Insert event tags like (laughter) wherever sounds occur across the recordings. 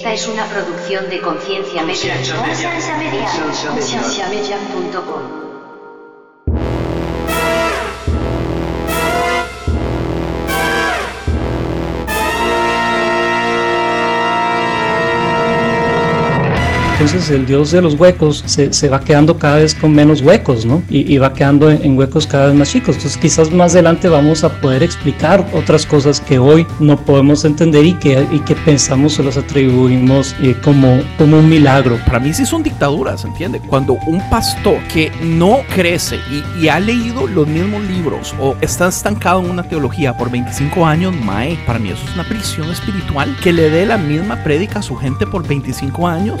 Esta es una producción de Conciencia Media. Conciencia Media. Concienciamedia.com. Entonces el dios de los huecos se, se va quedando cada vez con menos huecos, ¿no? Y, y va quedando en, en huecos cada vez más chicos. Entonces quizás más adelante vamos a poder explicar otras cosas que hoy no podemos entender y que, y que pensamos o las atribuimos eh, como, como un milagro. Para mí sí son dictaduras, ¿entiende? Cuando un pastor que no crece y, y ha leído los mismos libros o está estancado en una teología por 25 años, mae, para mí eso es una prisión espiritual que le dé la misma prédica a su gente por 25 años.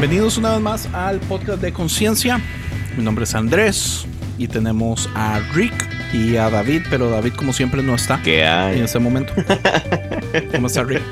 Bienvenidos una vez más al podcast de Conciencia. Mi nombre es Andrés y tenemos a Rick y a David, pero David como siempre no está ¿Qué hay? en este momento. (laughs) ¿Cómo está Rick?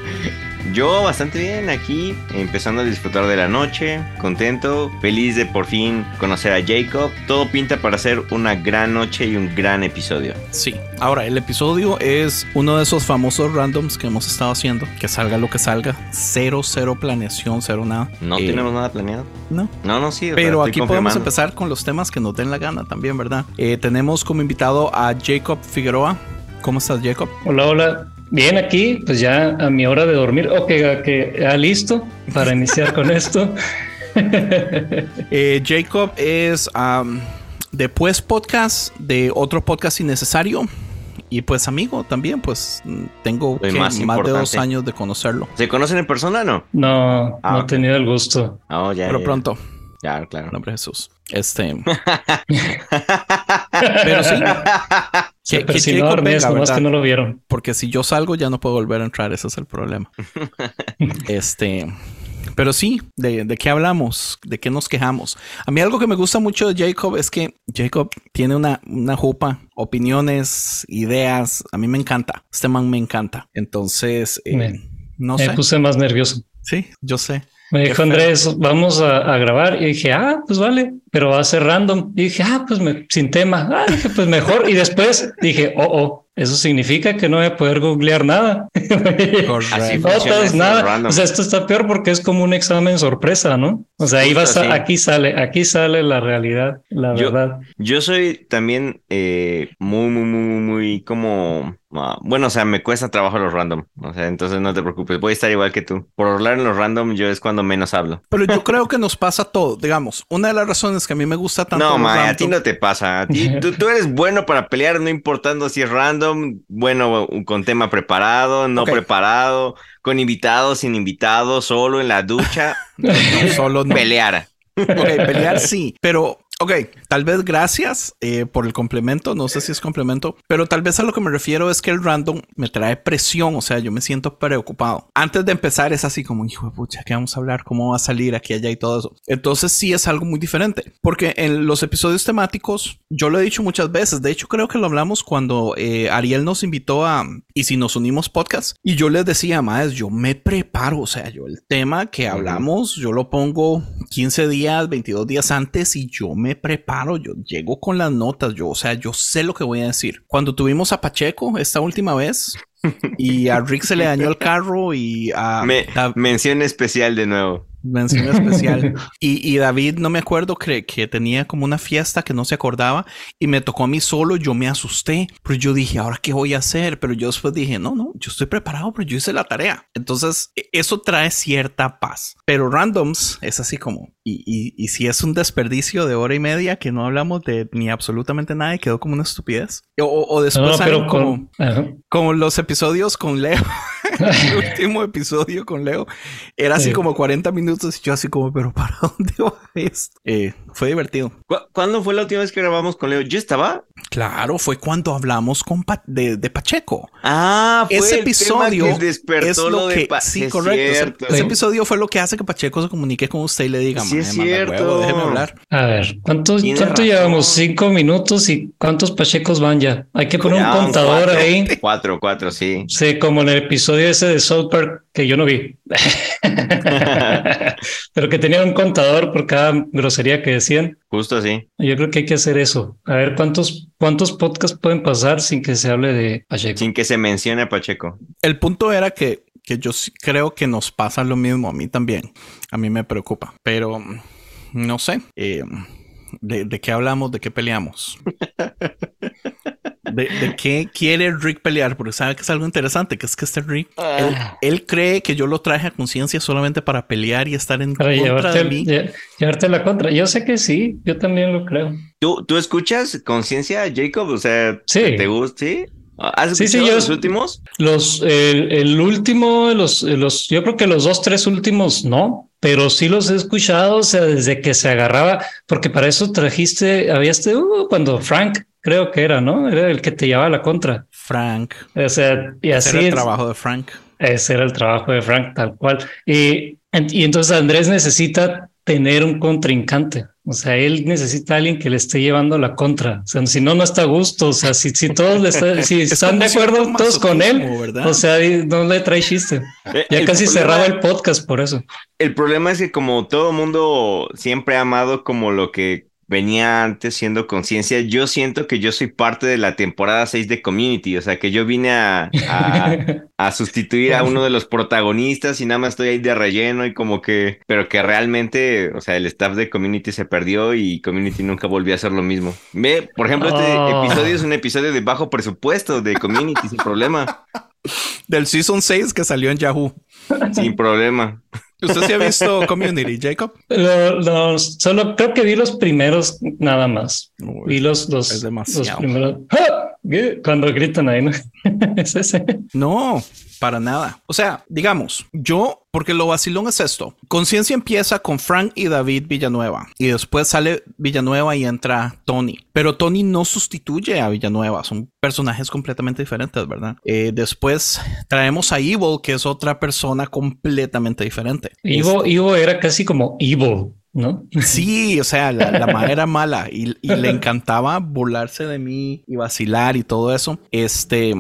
Yo bastante bien aquí, empezando a disfrutar de la noche, contento, feliz de por fin conocer a Jacob. Todo pinta para ser una gran noche y un gran episodio. Sí, ahora el episodio es uno de esos famosos randoms que hemos estado haciendo, que salga lo que salga, cero, cero planeación, cero nada. No Eh, tenemos nada planeado. No, No, no, sí. Pero aquí podemos empezar con los temas que nos den la gana también, ¿verdad? Eh, tenemos como invitado a Jacob Figueroa. ¿Cómo estás, Jacob? Hola, hola. Bien, aquí, pues ya a mi hora de dormir. Ok, que ya listo para iniciar con esto. (laughs) Eh, Jacob es am, de Pues Podcast, de otro podcast innecesario. Y pues amigo también, pues tengo más más, de dos años de conocerlo. ¿Se conocen en persona o no? No, Ah, no he tenido el gusto. Oh, ya. Pero ya, pronto, Ya, claro. en nombre de Jesús. Este. (laughs) Pero sí. (laughs) Se que- que persinó Jacob Ernest, venga, nomás que no lo vieron. Porque si yo salgo ya no puedo volver a entrar, ese es el problema. (laughs) este, pero sí, ¿de, de qué hablamos? ¿De qué nos quejamos? A mí algo que me gusta mucho de Jacob es que Jacob tiene una, una jupa, opiniones, ideas. A mí me encanta. Este man me encanta. Entonces, eh, Me- no Me sé. puse más nervioso. Sí, yo sé. Me dijo. Andrés, vamos a, a grabar. Y dije, ah, pues vale, pero va a ser random. Y dije, ah, pues me- sin tema. Ah, dije, pues mejor. Y después dije, oh, oh, eso significa que no voy a poder googlear nada. (laughs) Así Notas, nada. O sea, esto está peor porque es como un examen sorpresa, ¿no? O sea, ahí vas a- aquí sale, aquí sale la realidad, la Yo- verdad. Yo soy también eh, muy, muy, muy, muy, muy como... bueno, o sea, me cuesta trabajo los random. O sea, entonces no te preocupes. Voy a estar igual que tú. Por hablar en los random, yo es cuando menos hablo. Pero yo creo que nos pasa todo. Digamos, una de las razones que a mí me gusta tanto. No, ma, a ti no te pasa. A ti, tú, tú eres bueno para pelear, no importando si es random, bueno, con tema preparado, no preparado, con invitados, sin invitados, solo en la ducha, (laughs) No, solo no. pelear. Ok, pelear sí, pero ok, tal vez gracias eh, por el complemento, no sé si es complemento, pero tal vez a lo que me refiero es que el random me trae presión, o sea, yo me siento preocupado. Antes de empezar es así como, hijo de pucha, ¿qué vamos a hablar? ¿Cómo va a salir aquí, allá y todo eso? Entonces sí es algo muy diferente, porque en los episodios temáticos, yo lo he dicho muchas veces, de hecho creo que lo hablamos cuando eh, Ariel nos invitó a, y si nos unimos podcast, y yo les decía, más, yo me preparo, o sea, yo el tema que hablamos, yo lo pongo 15 días, 22 días antes y yo me preparo, yo llego con las notas, yo, o sea, yo sé lo que voy a decir. Cuando tuvimos a Pacheco esta última vez y a Rick se le dañó el carro y a... (laughs) Me- a- mención especial de nuevo. Mención especial. (laughs) y, y David, no me acuerdo, cree que tenía como una fiesta que no se acordaba y me tocó a mí solo, yo me asusté, pero yo dije, ¿ahora qué voy a hacer? Pero yo después dije, no, no, yo estoy preparado, pero yo hice la tarea. Entonces, e- eso trae cierta paz. Pero randoms es así como, y, y, y si es un desperdicio de hora y media que no hablamos de ni absolutamente nada y quedó como una estupidez. O, o después No, pero como, con, como los episodios con Leo. (laughs) el (laughs) último episodio con Leo era así Sí. como 40 minutos y yo así como, pero ¿para (laughs) dónde va esto? Eh, fue divertido. ¿Cu- ¿Cuándo fue la última vez que grabamos con Leo? ¿Yo estaba? Claro, fue cuando hablamos con Pa- de, de Pacheco. Ah, fue Ese el tema episodio que despertó es lo lo de que Pa- sí, es correcto. Ese- episodio fue lo que hace que Pacheco se comunique con usted y le diga, Sí, es "Mae, manda cierto. huevo, déjeme hablar. A ver, ¿cuántos, ¿cuánto razón. llevamos? Cinco minutos y ¿cuántos pachecos van ya? Hay que poner Ya, un un contador cuatro. ahí. Cuatro, cuatro, sí. Sí, como en el episodio ese de South Park que yo no vi. (laughs) Pero que tenía un contador por cada grosería que decían. Justo así. Yo creo que hay que hacer eso. A ver cuántos, cuántos podcasts pueden pasar sin que se hable de Pacheco. Sin que se mencione a Pacheco. El punto era que, que yo creo que nos pasa lo mismo a mí también. A mí me preocupa, pero mm, no sé. eh, de, de qué hablamos? ¿De qué peleamos? (laughs) ¿De, de qué quiere Rick pelear? Porque sabe que es algo interesante, que es que este Rick, él, Ah. él cree que yo lo traje a conciencia solamente para pelear y estar en Para contra llevarte, de mí. lle- llevarte la contra. Yo sé que sí, yo también lo creo. ¿Tú, ¿Tú escuchas conciencia, Jacob? O sea, Sí. ¿te gusta? ¿Sí? ¿Has Sí, sí, yo- los últimos? Los, el, el último, los, los, yo creo que los dos, tres últimos no, pero sí los he escuchado, o sea, desde que se agarraba, porque para eso trajiste, había este, uh, cuando Frank, creo que era, ¿no? Era el que te llevaba la contra. Frank. O sea, y Ese así era el es- trabajo de Frank. ese era el trabajo de Frank, tal cual. Y, y entonces Andrés necesita tener un contrincante. O sea, él necesita a alguien que le esté llevando la contra. O sea, si no, no está a gusto. O sea, si, si todos le está- si (laughs) Es están de acuerdo todos con él, o sea, no le trae chiste. Eh, Ya el casi problema- cerraba el podcast por eso. El problema es que como todo mundo siempre ha amado como lo que venía antes siendo conciencia, yo siento que yo soy parte de la temporada 6 de Community, o sea que yo vine a, a, a sustituir a (laughs) uno de los protagonistas y nada más estoy ahí de relleno y como que, pero que realmente, o sea, el staff de Community se perdió y Community nunca volvió a hacer lo mismo. Ve, por ejemplo, este Oh. episodio es un episodio de bajo presupuesto de Community, sin problema, Del Season 6 que salió en Yahoo. sin problema. ¿Usted sí ha visto Community, Jacob? Lo- los- solo creo que vi los primeros nada más. Vi los, los, es los primeros. ¡Ah! Cuando gritan ahí, ¿no? (laughs) es ese. No, para nada. O sea, digamos, yo, porque lo vacilón es esto. Conciencia empieza con Frank y David Villanueva. Y después sale Villanueva y entra Tony. Pero Tony no sustituye a Villanueva. Son personajes completamente diferentes, ¿verdad? Eh, después traemos a Evil, que es otra persona completamente diferente. Ivo, Ivo era casi como evil, ¿no? Sí, o sea, la, la madre era mala y, le encantaba burlarse de mí y vacilar y todo eso. Este,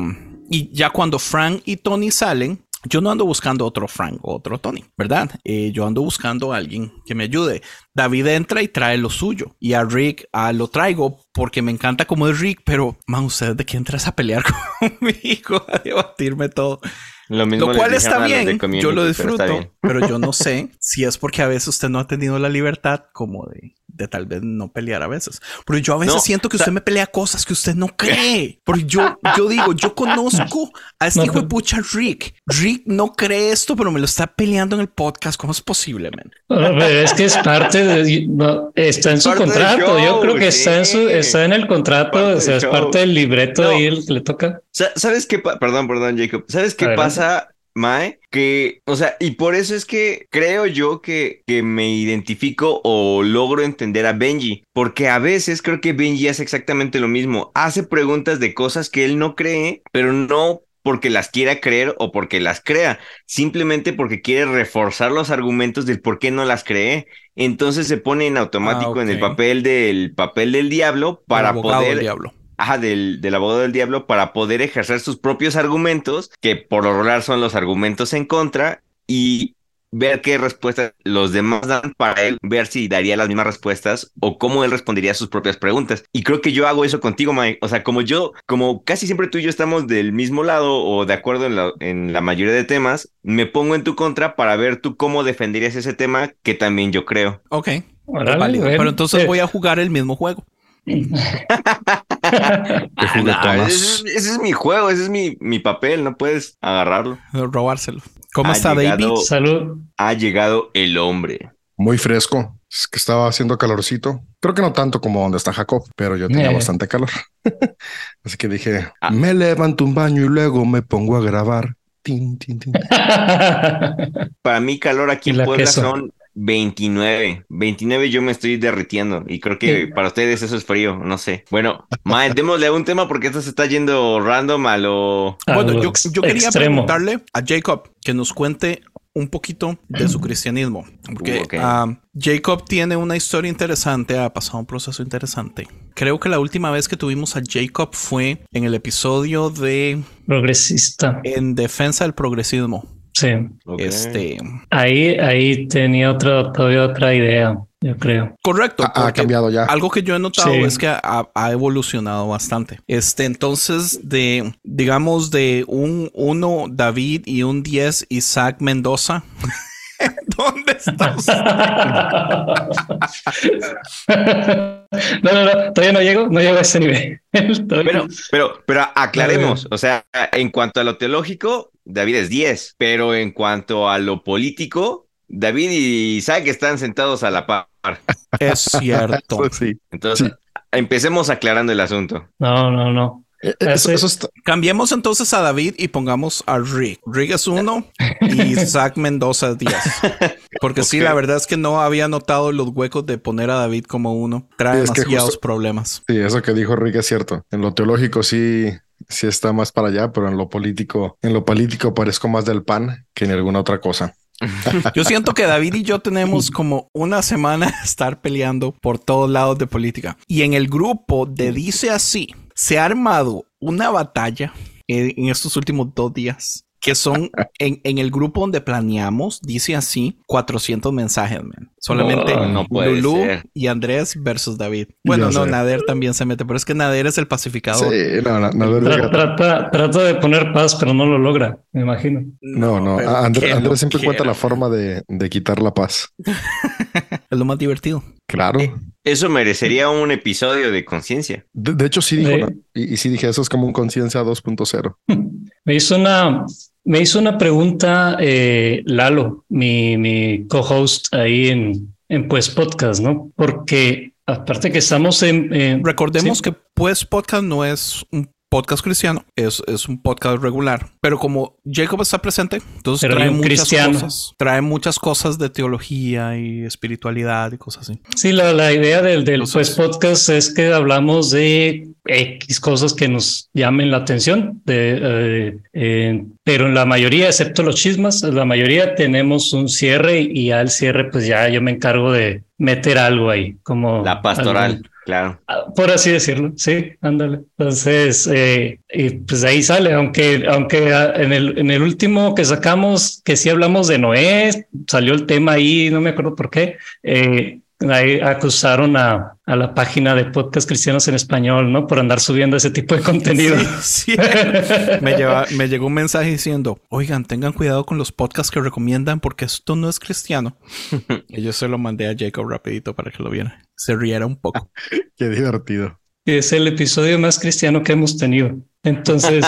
y ya cuando Frank y Tony salen, yo no ando buscando otro Frank o otro Tony, ¿verdad? Eh, yo ando buscando a alguien que me ayude. David entra y trae lo suyo. Y a Rick ah, lo traigo porque me encanta como es Rick, pero, man, ¿usted de qué entras a pelear (laughs) conmigo? A debatirme todo. Lo mismo Lo cual está bien, yo lo pero disfruto, bien. (laughs) pero, yo no sé (laughs) si es porque a veces usted no ha tenido la libertad como de, de tal vez no pelear a veces. Pero yo a veces No, siento que usted me pelea cosas que usted no cree. (laughs) Porque yo, yo digo, yo conozco a este No, hijo de pero- pucha Rick. Rick no cree esto, pero me lo está peleando en el podcast. ¿Cómo es posible, man? Pero es que es parte de, no, está en su Parte contrato. Yo show, creo que está en su, sí. está en el contrato, Parte o sea, es parte del libreto el que le toca. Sa- ¿Sabes qué? Perdón, perdón, Jacob. ¿Sabes qué Adelante. Pasa, Mae? Que, o sea, y por eso es que creo yo que, que me identifico o logro entender a Benji. Porque a veces creo que Benji hace exactamente lo mismo. Hace preguntas de cosas que él no cree, pero no porque las quiera creer o porque las crea, simplemente porque quiere reforzar los argumentos del por qué no las cree. Entonces se pone en automático Ah, en el papel del papel del diablo para poder diablo. Ajá, del, del abogado del diablo para poder ejercer sus propios argumentos, que por lo regular son los argumentos en contra, y ver qué respuestas los demás dan para él, ver si daría las mismas respuestas o cómo él respondería a sus propias preguntas. Y creo que yo hago eso contigo, Mike. O sea, como yo, como casi siempre tú y yo estamos del mismo lado o de acuerdo en la, en la mayoría de temas, me pongo en tu contra para ver tú cómo defenderías ese tema que también yo creo. Ok. Bueno, Pero entonces voy a jugar el mismo juego. (laughs) (laughs) Ese, es- ese es mi juego, ese es mi, mi papel, no puedes agarrarlo. Robárselo. ¿Cómo Ha está, llegado- baby? Salud. Ha llegado el hombre. Muy fresco. Es que estaba haciendo calorcito. Creo que no tanto como donde está Jacob, pero yo tenía Eh. bastante calor. (laughs) Así que dije, Ah. me levanto un baño y luego me pongo a grabar. Tin, tin, tin. (laughs) Para mí, calor aquí en la Puebla queso. son 29. 29 yo me estoy derritiendo y creo que Sí. para ustedes eso es frío, no sé. Bueno, Mae, démosle a un tema porque esto se está yendo random a lo... Bueno, yo, quería extremo. preguntarle a Jacob que nos cuente un poquito de su (clears throat) cristianismo. Porque Uh, ah, Jacob tiene una historia interesante, ha pasado un proceso interesante. Creo que la última vez que tuvimos a Jacob fue en el episodio de Progresista. En defensa del progresismo. Sí. Este, Ahí, ahí tenía otra, todavía otra idea, yo creo. correcto. Ha, cambiado ya. Algo que yo he notado Sí. es que ha, ha evolucionado bastante. Este, entonces, de, digamos, de un 1 David y un 10 Isaac Mendoza. (laughs) ¿Dónde está usted? (laughs) no, no, no, todavía no llego, no llego a ese nivel. (laughs) Pero, pero, pero aclaremos, o sea, en cuanto a lo teológico, David es 10, pero en cuanto a lo político, David y Isaac están sentados a la par. Es cierto. (laughs) Pues sí. Entonces, empecemos aclarando el asunto. no, no, no. Eh, eh, Eso, Ese- eso está- Cambiemos entonces a David y pongamos a Rick. Rick es uno y (laughs) Isaac Mendoza es 10. Porque sí, la verdad es que no había notado los huecos de poner a David como uno. Trae demasiados justo- problemas. sí, eso que dijo Rick es cierto. En lo teológico sí, sí está más para allá, pero en lo político, en lo político parezco más del pan que en alguna otra cosa. (laughs) Yo siento que David y yo tenemos como una semana de (laughs) estar peleando por todos lados de política. Y en el grupo de Dice Así, se ha armado una batalla en, en estos últimos dos días. Que son (laughs) en, en el grupo donde planeamos, dice así, 400 mensajes, man. Solamente No, Lulú ser. y Andrés versus David. Bueno, no, sé. Nader también se mete, pero es que Nader es el Sí, pacificador. no, no, no, Tra- trata, trata de poner paz, pero no lo logra, me imagino. no, no. Andrés, no siempre encuentra la forma de, de quitar la paz. (laughs) Es lo más divertido. Claro. Eso merecería un episodio de conciencia. De, de hecho, sí dijo, Sí. ¿no? y, y sí dije, eso es como un conciencia 2.0. (laughs) Me hizo una, me hizo una pregunta eh, Lalo, mi, mi co-host ahí en, en Pues Podcast, ¿no? Porque aparte que estamos en... Recordemos sí, que Pues Podcast no es un podcast cristiano, es, es un podcast regular. Pero como Jacob está presente, entonces Pero trae muchas cristiano. cosas. Trae muchas cosas de teología y espiritualidad y cosas así. Sí, la, la idea del, del Entonces- Pues Podcast es que hablamos de X cosas que nos llamen la atención, de, eh, eh, pero en la mayoría, excepto los chismas, la mayoría tenemos un cierre y al cierre pues ya yo me encargo de meter algo ahí, como La pastoral, claro. Ah, Por así decirlo, sí, ándale. Entonces, eh, y pues ahí sale, aunque, aunque ah, en el, en el último que sacamos, que sí hablamos de Noé, salió el tema ahí, no me acuerdo por qué, eh, ahí acusaron a, a la página de podcast cristianos en español, ¿no? Por andar subiendo ese tipo de contenido. Sí, sí. (laughs) me, lleva- me llegó un mensaje diciendo, oigan, tengan cuidado con los podcasts que recomiendan porque esto no es cristiano. (laughs) y yo se lo mandé a Jacob rapidito para que lo viera. Se riera un poco. (laughs) Qué divertido. Es el episodio más cristiano que hemos tenido. Entonces,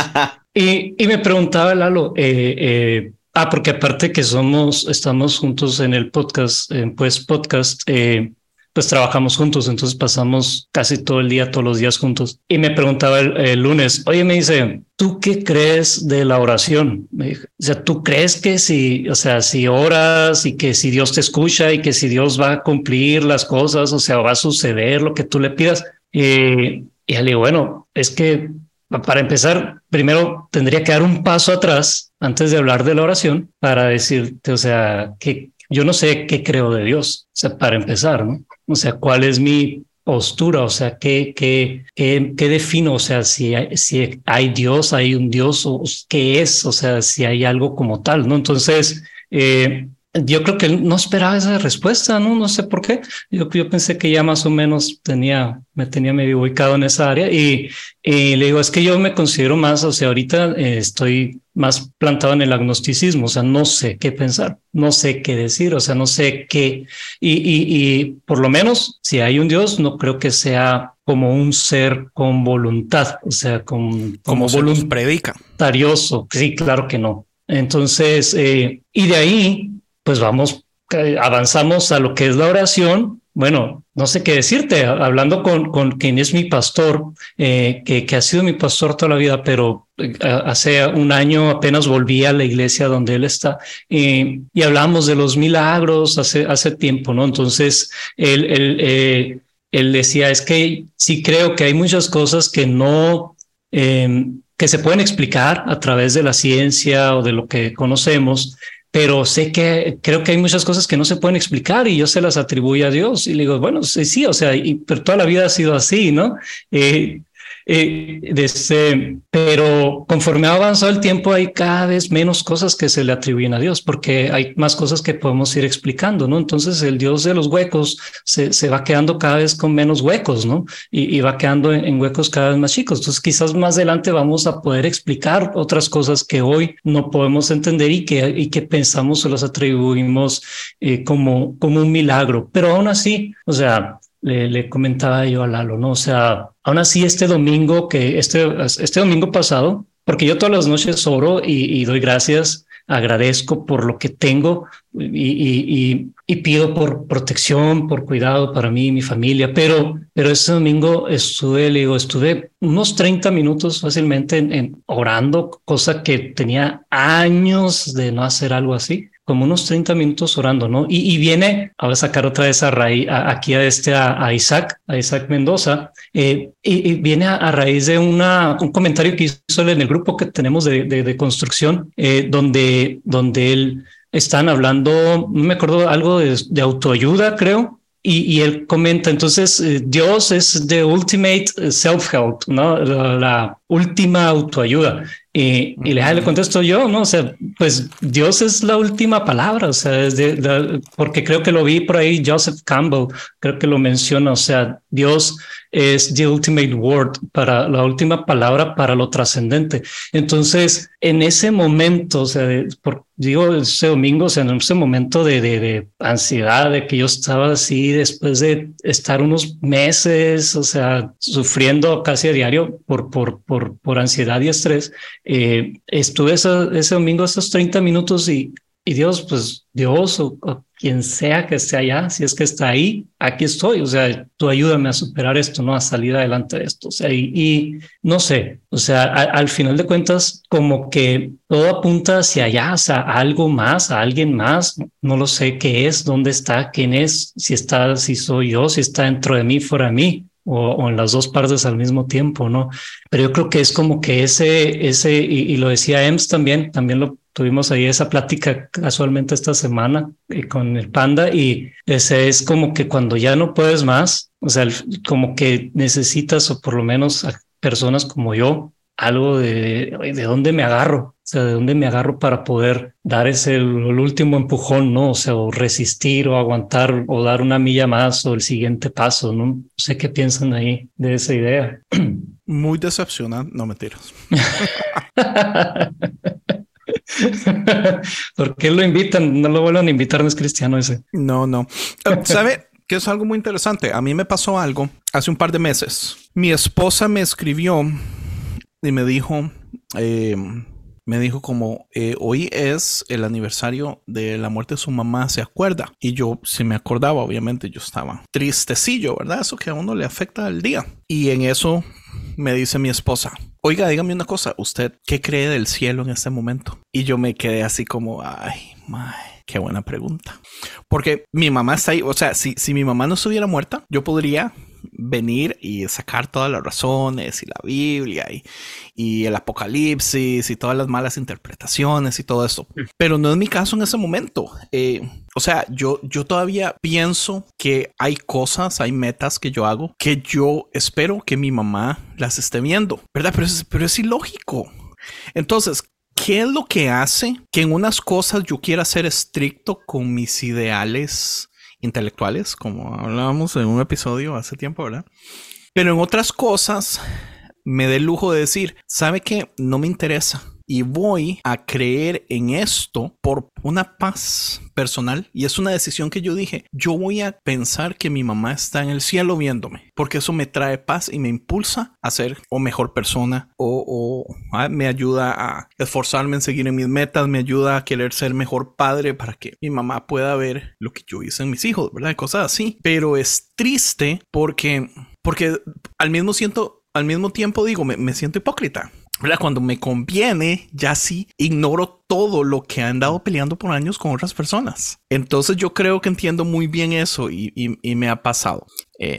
y, y me preguntaba Lalo, eh, eh, ah, porque aparte que somos, estamos juntos en el podcast, en pues podcast, eh, pues trabajamos juntos, entonces pasamos casi todo el día, todos los días juntos. Y me preguntaba el, lunes, oye, me dice, ¿tú qué crees de la oración? Me o sea, ¿tú crees que si, o sea, si oras y que si Dios te escucha y que si Dios va a cumplir las cosas, o sea, va a suceder lo que tú le pidas? Eh, y le digo, bueno, es que para empezar, primero tendría que dar un paso atrás antes de hablar de la oración para decirte, o sea, que yo no sé qué creo de Dios, o sea, para empezar, ¿no? O sea, cuál es mi postura, o sea, qué, qué, qué, qué defino, o sea, si hay, si hay Dios, hay un Dios, o qué es, o sea, si hay algo como tal, ¿no? Entonces, eh, yo creo que él no esperaba esa respuesta, ¿no? No sé por qué. Yo, yo pensé que ya más o menos tenía, me tenía medio ubicado en esa área y, y le digo, es que yo me considero más, o sea, ahorita eh, estoy más plantado en el agnosticismo, o sea, no sé qué pensar, no sé qué decir, o sea, no sé qué, y, y, y por lo menos si hay un Dios, no creo que sea como un ser con voluntad, o sea, con, como, Como voluntarioso. Sí, claro que no. Entonces, eh, y de ahí, pues vamos, eh, avanzamos a lo que es la oración. Bueno, no sé qué decirte, hablando con, con quien es mi pastor, eh, que, que, ha sido mi pastor toda la vida, pero eh, hace un año apenas volví a la iglesia donde él está eh, y hablamos de los milagros hace, hace tiempo, ¿no? Entonces, él, él, él decía, es que sí creo que hay muchas cosas que no que se pueden explicar a través de la ciencia o de lo que conocemos, pero sé que creo que hay muchas cosas que no se pueden explicar y yo se las atribuyo a Dios. Y le digo, bueno, sí, sí o sea, y, pero toda la vida ha sido así, ¿no? Eh, eh, desde, pero conforme ha avanzado el tiempo hay cada vez menos cosas que se le atribuyen a Dios porque hay más cosas que podemos ir explicando, ¿no? Entonces el Dios de los huecos se, se va quedando cada vez con menos huecos, ¿no? Y, y va quedando en, en, huecos cada vez más chicos. Entonces quizás más adelante vamos a poder explicar otras cosas que hoy no podemos entender y que, y que pensamos o las atribuimos eh, como, como un milagro. Pero aún así, o sea, le, le, comentaba yo a Lalo, ¿no? O sea, aún así este domingo, que este, este domingo pasado, porque yo todas las noches oro y, doy gracias, agradezco por lo que tengo y, pido por protección, por cuidado para mí y mi familia, pero, pero este domingo estuve, le digo, estuve unos 30 minutos fácilmente en, en orando, cosa que tenía años de no hacer algo así como unos 30 minutos orando, ¿no? Y, y viene, a sacar otra vez a raíz, a, aquí a este, a, a, Isaac, a Isaac Mendoza, eh, y, y, viene a, a, raíz de una, un comentario que hizo en el grupo que tenemos de, de, de construcción, eh, donde, donde él están hablando, no me acuerdo, algo de, de autoayuda, creo, y, y, él comenta, entonces, eh, Dios es the ultimate self-help, ¿no? La, la, última autoayuda. Y, y le, le contesto yo, ¿no? O sea, pues Dios es la última palabra, o sea, es de, de, porque creo que lo vi por ahí, Joseph Campbell, creo que lo menciona, o sea, Dios es the ultimate word, para la última palabra para lo trascendente. Entonces, en ese momento, o sea, por, digo, ese domingo, o sea, en ese momento de, de, ansiedad, de que yo estaba así después de estar unos meses, o sea, sufriendo casi a diario por, por, por, por ansiedad y estrés, eh, estuve ese, ese domingo esos 30 minutos y, y Dios, pues Dios o, quien sea que esté allá, si es que está ahí, aquí estoy. O sea, tú ayúdame a superar esto, ¿no? A salir adelante de esto. O sea, y, no sé, o sea, al final de cuentas, como que todo apunta hacia allá, o sea, a algo más, a alguien más. No lo sé qué es, dónde está, quién es, si está, si soy yo, si está dentro de mí, fuera de mí. O, o, en las dos partes al mismo tiempo, ¿no? Pero yo creo que es como que ese, ese, y, y lo decía Ems también, también lo tuvimos ahí esa plática casualmente esta semana eh, con el panda y ese es como que cuando ya no puedes más, o sea, como que necesitas o por lo menos a personas como yo algo de, de dónde me agarro, o sea, de dónde me agarro para poder dar ese el, último empujón, ¿no? O sea, o resistir o aguantar o dar una milla más o el siguiente paso, ¿no? No sé qué piensan ahí de esa idea. (clears throat) Muy decepcionante, no mentiras. (laughs) ¿Por qué lo invitan? No lo vuelvan a invitar, no es cristiano ese. No, no. Uh, ¿Sabe? que es algo muy interesante. A mí me pasó algo hace un par de meses. Mi esposa me escribió y me dijo, eh, me dijo como, eh, hoy es el aniversario de la muerte de su mamá, ¿se acuerda? Y yo, si me acordaba, obviamente yo estaba tristecillo, ¿verdad? Eso que a uno le afecta el día. Y en eso me dice mi esposa, oiga, dígame una cosa, ¿usted qué cree del cielo en este momento? Y yo me quedé así como, ay, my. Qué buena pregunta. Porque mi mamá está ahí. O sea, si, si mi mamá no estuviera muerta, yo podría venir y sacar todas las razones y la Biblia y, y, el Apocalipsis y todas las malas interpretaciones y todo eso. Pero no es mi caso en ese momento. Eh, o sea, yo, yo todavía pienso que hay cosas, hay metas que yo hago que yo espero que mi mamá las esté viendo, ¿verdad? Pero es, pero es ilógico. Entonces, ¿qué es lo que hace que en unas cosas yo quiera ser estricto con mis ideales intelectuales, como hablábamos en un episodio hace tiempo, ¿verdad? Pero en otras cosas me dé el lujo de decir, ¿sabe qué? No me interesa y voy a creer en esto por una paz personal y es una decisión que yo dije, yo voy a pensar que mi mamá está en el cielo viéndome, porque eso me trae paz y me impulsa a ser o mejor persona o, ah, me ayuda a esforzarme en seguir en mis metas, me ayuda a querer ser mejor padre para que mi mamá pueda ver lo que yo hice en mis hijos, ¿verdad? Cosas así. Pero es triste porque, porque al mismo siento al mismo tiempo digo, me, me, siento hipócrita. Cuando me conviene, ya sí ignoro todo lo que han andado peleando por años con otras personas. Entonces yo creo que entiendo muy bien eso y, me ha pasado. Eh,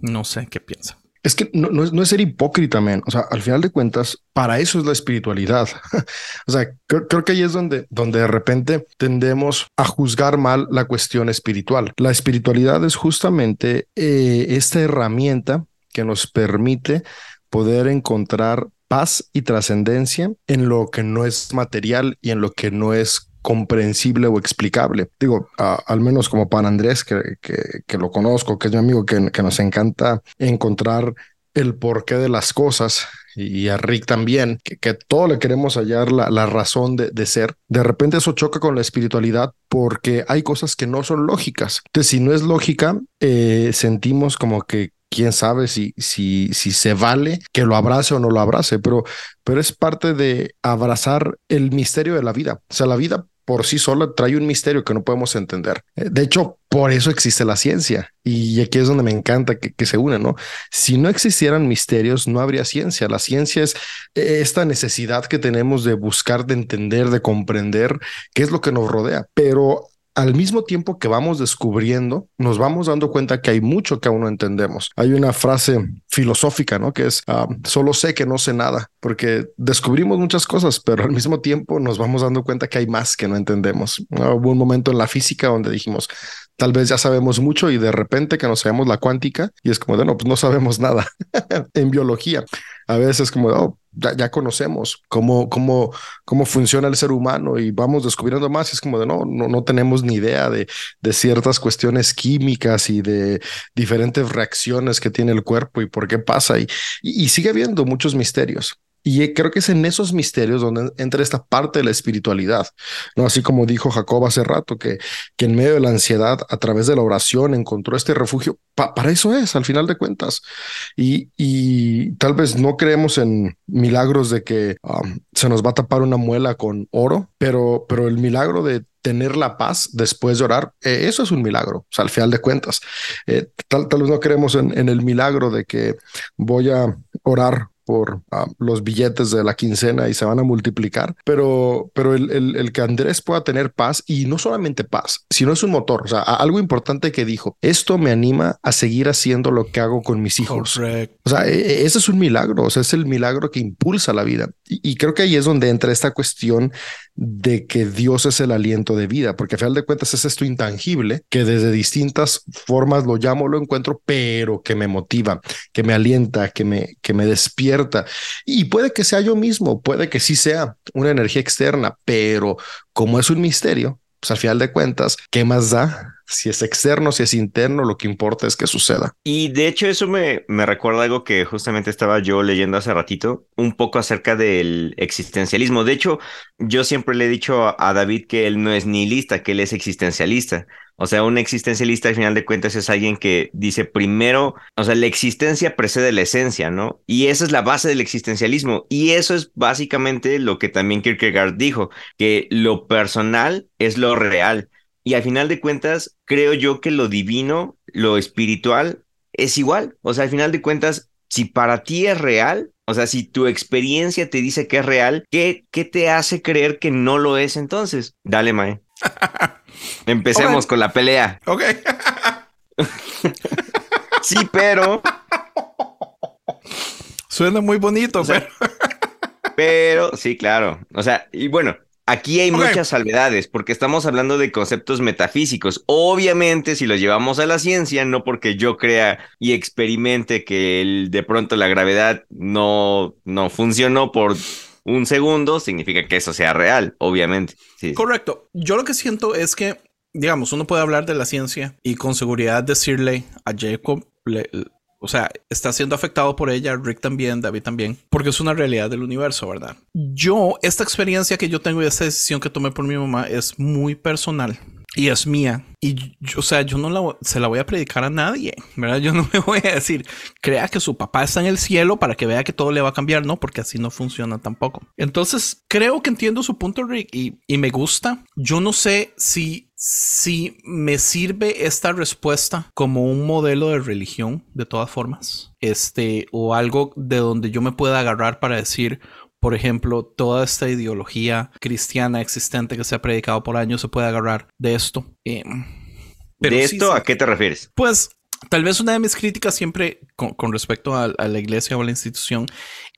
no sé qué piensa. Es que no, es, ser hipócrita, man. O sea, al final de cuentas, para eso es la espiritualidad. (laughs) o sea, creo, que ahí es donde, donde de repente tendemos a juzgar mal la cuestión espiritual. La espiritualidad es justamente eh, esta herramienta que nos permite poder encontrar paz y trascendencia en lo que no es material y en lo que no es comprensible o explicable. Digo, al menos como para Andrés, que, que, lo conozco, que es mi amigo, que, que nos encanta encontrar el porqué de las cosas y a Rick también, que, todo le queremos hallar la, la razón de, de, ser, de repente eso choca con la espiritualidad porque hay cosas que no son lógicas. Entonces, si no es lógica, eh, sentimos como que quién sabe si, si, si se vale que lo abrace o no lo abrace, pero, pero es parte de abrazar el misterio de la vida. O sea, la vida por sí sola trae un misterio que no podemos entender. Eh, de hecho, por eso existe la ciencia. Y aquí es donde me encanta que, que se une, ¿no? Si no existieran misterios, no habría ciencia. La ciencia es eh, esta necesidad que tenemos de buscar, de entender, de comprender qué es lo que nos rodea. Pero al mismo tiempo que vamos descubriendo, nos vamos dando cuenta que hay mucho que aún no entendemos. Hay una frase filosófica, ¿no? Que es, ah, solo sé que no sé nada, porque descubrimos muchas cosas, pero al mismo tiempo nos vamos dando cuenta que hay más que no entendemos. Hubo un momento en la física donde dijimos, tal vez ya sabemos mucho y de repente que nos sabemos la cuántica y es como de no, pues no sabemos nada (laughs) en biología. A veces como, oh, ya, conocemos cómo, cómo, cómo funciona el ser humano y vamos descubriendo más. Y es como de no, no, no tenemos ni idea de, de ciertas cuestiones químicas y de diferentes reacciones que tiene el cuerpo y por qué pasa. Y, y, y sigue habiendo muchos misterios. Y creo que es en esos misterios donde entra esta parte de la espiritualidad, ¿no? Así como dijo Jacob hace rato, que, que en medio de la ansiedad, a través de la oración, encontró este refugio. para eso es, al final de cuentas. Y, y tal vez no creemos en milagros de que um, se nos va a tapar una muela con oro, pero, pero el milagro de tener la paz después de orar, eh, eso es un milagro, o al final de cuentas. Eh, tal, tal vez no creemos en el milagro de que voy a orar por ah, los billetes de la quincena y se van a multiplicar, pero, pero el, el, que Andrés pueda tener paz y no solamente paz, sino es un motor. O sea, algo importante que dijo, esto me anima a seguir haciendo lo que hago con mis hijos. O sea, e, e, ese es un milagro, o sea, es el milagro que impulsa la vida. Y, creo que ahí es donde entra esta cuestión de que Dios es el aliento de vida, porque a final de cuentas es esto intangible que desde distintas formas lo llamo, lo encuentro, pero que me motiva, que me alienta, que me, que me despierta y puede que sea yo mismo, puede que sí sea una energía externa, pero como es un misterio, pues al final de cuentas, ¿qué más da? Si es externo, si es interno, lo que importa es que suceda. Y de hecho eso me, me recuerda algo que justamente estaba yo leyendo hace ratito, un poco acerca del existencialismo. De hecho, yo siempre le he dicho a David que él no es nihilista, que él es existencialista. O sea, un existencialista al final de cuentas es alguien que dice primero, o sea, la existencia precede la esencia, ¿no? Y esa es la base del existencialismo. Y eso es básicamente lo que también Kierkegaard dijo, que lo personal es lo real. Y al final de cuentas, creo yo que lo divino, lo espiritual, es igual. O sea, al final de cuentas, si para ti es real, o sea, si tu experiencia te dice que es real, ¿qué, qué te hace creer que no lo es entonces? Dale, Mae. (laughs) Empecemos con la pelea. Ok. (laughs) sí, pero. Suena muy bonito, pero. pero, sí, claro. O sea, y bueno, Aquí hay muchas salvedades porque estamos hablando de conceptos metafísicos. Obviamente, si los llevamos a la ciencia, no porque yo crea y experimente que de pronto la gravedad no, no funcionó por un segundo, significa que eso sea real, obviamente. Sí. Correcto. Yo lo que siento es que, digamos, uno puede hablar de la ciencia y con seguridad decirle a Jacob, le- o sea, está siendo afectado por ella, Rick también, David también, porque es una realidad del universo, ¿verdad? Yo, esta experiencia que yo tengo y esta decisión que tomé por mi mamá es muy personal. Y es mía. Y yo, o sea, yo no la, se la voy a predicar a nadie, ¿verdad? Yo no (laughs) me voy a decir, crea que su papá está en el cielo para que vea que todo le va a cambiar, ¿no? Porque así no funciona tampoco. Entonces, creo que entiendo su punto, Rick, y, y me gusta. Yo no sé si, si me sirve esta respuesta como un modelo de religión, de todas formas. Este, o algo de donde yo me pueda agarrar para decir, por ejemplo, toda esta ideología cristiana existente que se ha predicado por años se puede agarrar de esto. Eh, pero ¿De esto sí. a qué te refieres? Pues tal vez una de mis críticas siempre con, con respecto a, a la iglesia o a la institución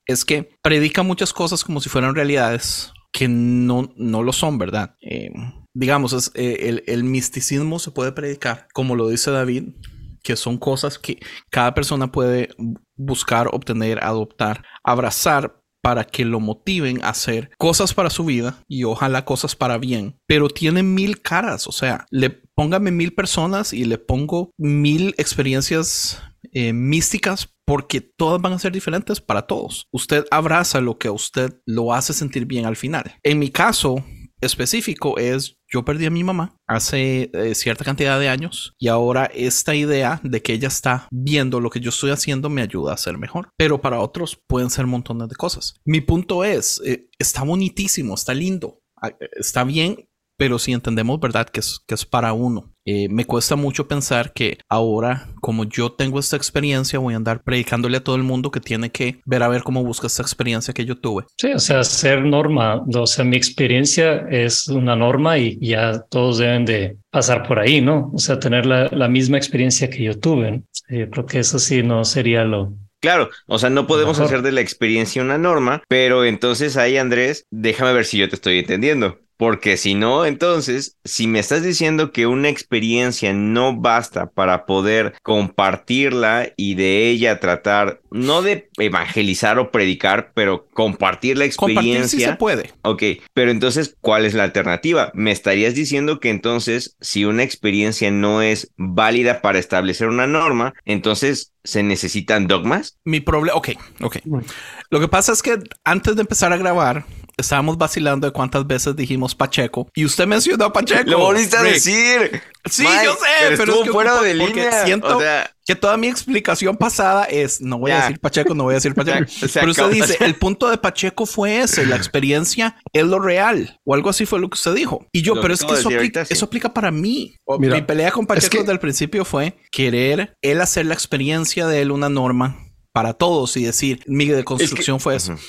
es que predica muchas cosas como si fueran realidades que no, no lo son, ¿verdad? Eh, digamos, es, eh, el, misticismo se puede predicar, como lo dice David, que son cosas que cada persona puede buscar, obtener, adoptar, abrazar para que lo motiven a hacer cosas para su vida y ojalá cosas para bien, pero tiene mil caras, o sea, le póngame mil personas y le pongo mil experiencias eh, místicas porque todas van a ser diferentes para todos. Usted abraza lo que a usted lo hace sentir bien al final. En mi caso específico es yo perdí a mi mamá hace eh, cierta cantidad de años y ahora esta idea de que ella está viendo lo que yo estoy haciendo me ayuda a ser mejor. Pero para otros pueden ser montones de cosas. Mi punto es, eh, está bonitísimo, está lindo, eh, está bien, pero si entendemos, ¿verdad? Que es, que es para uno. Eh, me cuesta mucho pensar que ahora, como yo tengo esta experiencia, voy a andar predicándole a todo el mundo que tiene que ver a ver cómo busca esta experiencia que yo tuve. Sí, o sea, ser norma, o sea, mi experiencia es una norma y ya todos deben de pasar por ahí, ¿no? O sea, tener la, la misma experiencia que yo tuve. ¿no? Yo creo que eso sí no sería lo, Claro, o sea, no podemos Mejor. hacer de la experiencia una norma, pero entonces ahí, Andrés, déjame ver si yo te estoy entendiendo. Porque si no, entonces, si me estás diciendo que una experiencia no basta para poder compartirla y de ella tratar, no de evangelizar o predicar, pero compartir la Compartir experiencia. si se puede. Ok, pero entonces, ¿cuál es la alternativa? ¿Me estarías diciendo que entonces, si una experiencia no es válida para establecer una norma, entonces se necesitan dogmas? Mi problema, ok, ok. Lo que pasa es que antes de empezar a grabar, estábamos vacilando de cuántas veces dijimos Pacheco y usted mencionó a Pacheco. Lo volviste a Rick. decir. Sí, Mike, yo sé, pero pero, estuvo es que fuera ocupo- de línea. Siento O sea, que toda mi explicación pasada es no voy Ya. a decir Pacheco, no voy a decir Pacheco. Se- (laughs) se pero usted acabó. dice, el punto de Pacheco fue ese, la experiencia es lo real o algo así fue lo que usted dijo. Y yo, Lo pero que es que eso, aplica, ahorita, sí. eso aplica para mí. O- Mira, mi pelea con Pacheco que- desde el principio fue querer él hacer la experiencia de él una norma para todos y decir, mi deconstrucción fue eso. Ujú.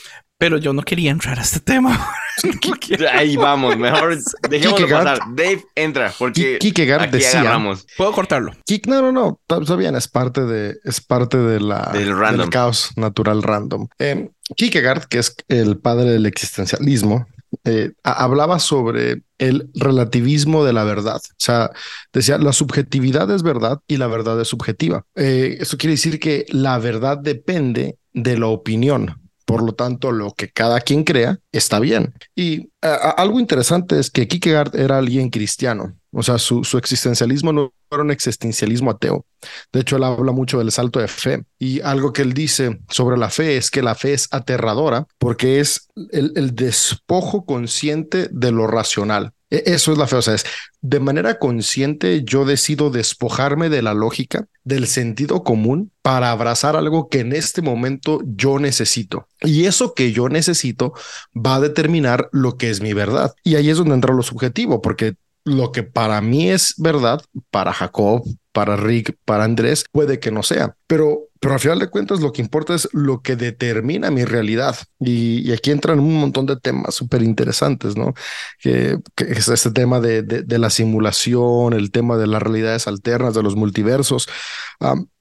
Pero yo no quería entrar a este tema. No. (laughs) Ahí vamos, mejor dejémoslo Kierkegaard- pasar. Dave, entra, porque Ki- Kierkegaard aquí decía- agarramos. Puedo cortarlo. Kik- No, no, no, está, bien, es parte de, es parte de la, Del random. caos natural random. Eh, Kierkegaard, que es el padre del existencialismo, eh, hablaba sobre el relativismo de la verdad. O sea, decía, la subjetividad es verdad y la verdad es subjetiva. Eh, eso quiere decir que la verdad depende de la opinión. Por lo tanto, lo que cada quien crea está bien. Y algo interesante es que Kierkegaard era alguien cristiano. O sea, su, su existencialismo no era un existencialismo ateo. De hecho, él habla mucho del salto de fe. Y algo que él dice sobre la fe es que la fe es aterradora porque es el despojo consciente de lo racional. E- Eso es la fe. O sea, es de manera consciente yo decido despojarme de la lógica, del sentido común para abrazar algo que en este momento yo necesito. Y eso que yo necesito va a determinar lo que es mi verdad. Y ahí es donde entra lo subjetivo, porque lo que para mí es verdad, para Jacob, para Rick, para Andrés, puede que no sea. Pero, pero al final de cuentas lo que importa es lo que determina mi realidad. Y, aquí entran un montón de temas súper interesantes, ¿no? Que, es este tema de, la simulación, el tema de las realidades alternas, de los multiversos.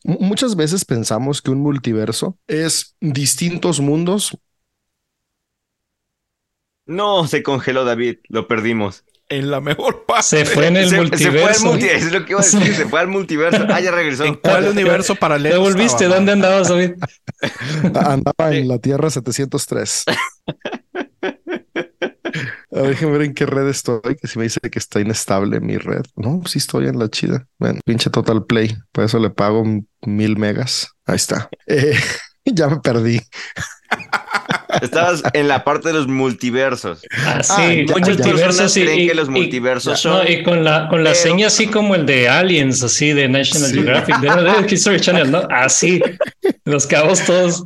Muchas veces pensamos que un multiverso es distintos mundos No, se congeló David, lo perdimos. En la mejor (laughs) parte. Se fue en el se, se multiverso. fue al multiverso, es lo que iba a decir, se fue al multiverso. Ah, ya regresó. ¿En cuál (laughs) universo paralelo? ¿Te volviste? estaba, ¿Dónde andabas, David? andaba Sí. en la Tierra 703. A ver, déjenme ver en qué red estoy, que si me dice que está inestable mi red. No, sí estoy en la chida. Ven, pinche Total Play. Por eso le pago mil megas. Ahí está. Eh, (laughs) ya me perdí. Estabas en la parte de los multiversos. Ah, sí, Muchas multiversos y, creen y- que los y- multiversos no, son. y con la, con la pero- seña así como el de Aliens, así de National Sí. Geographic, de, de History Channel, ¿no? Así, los cabos todos.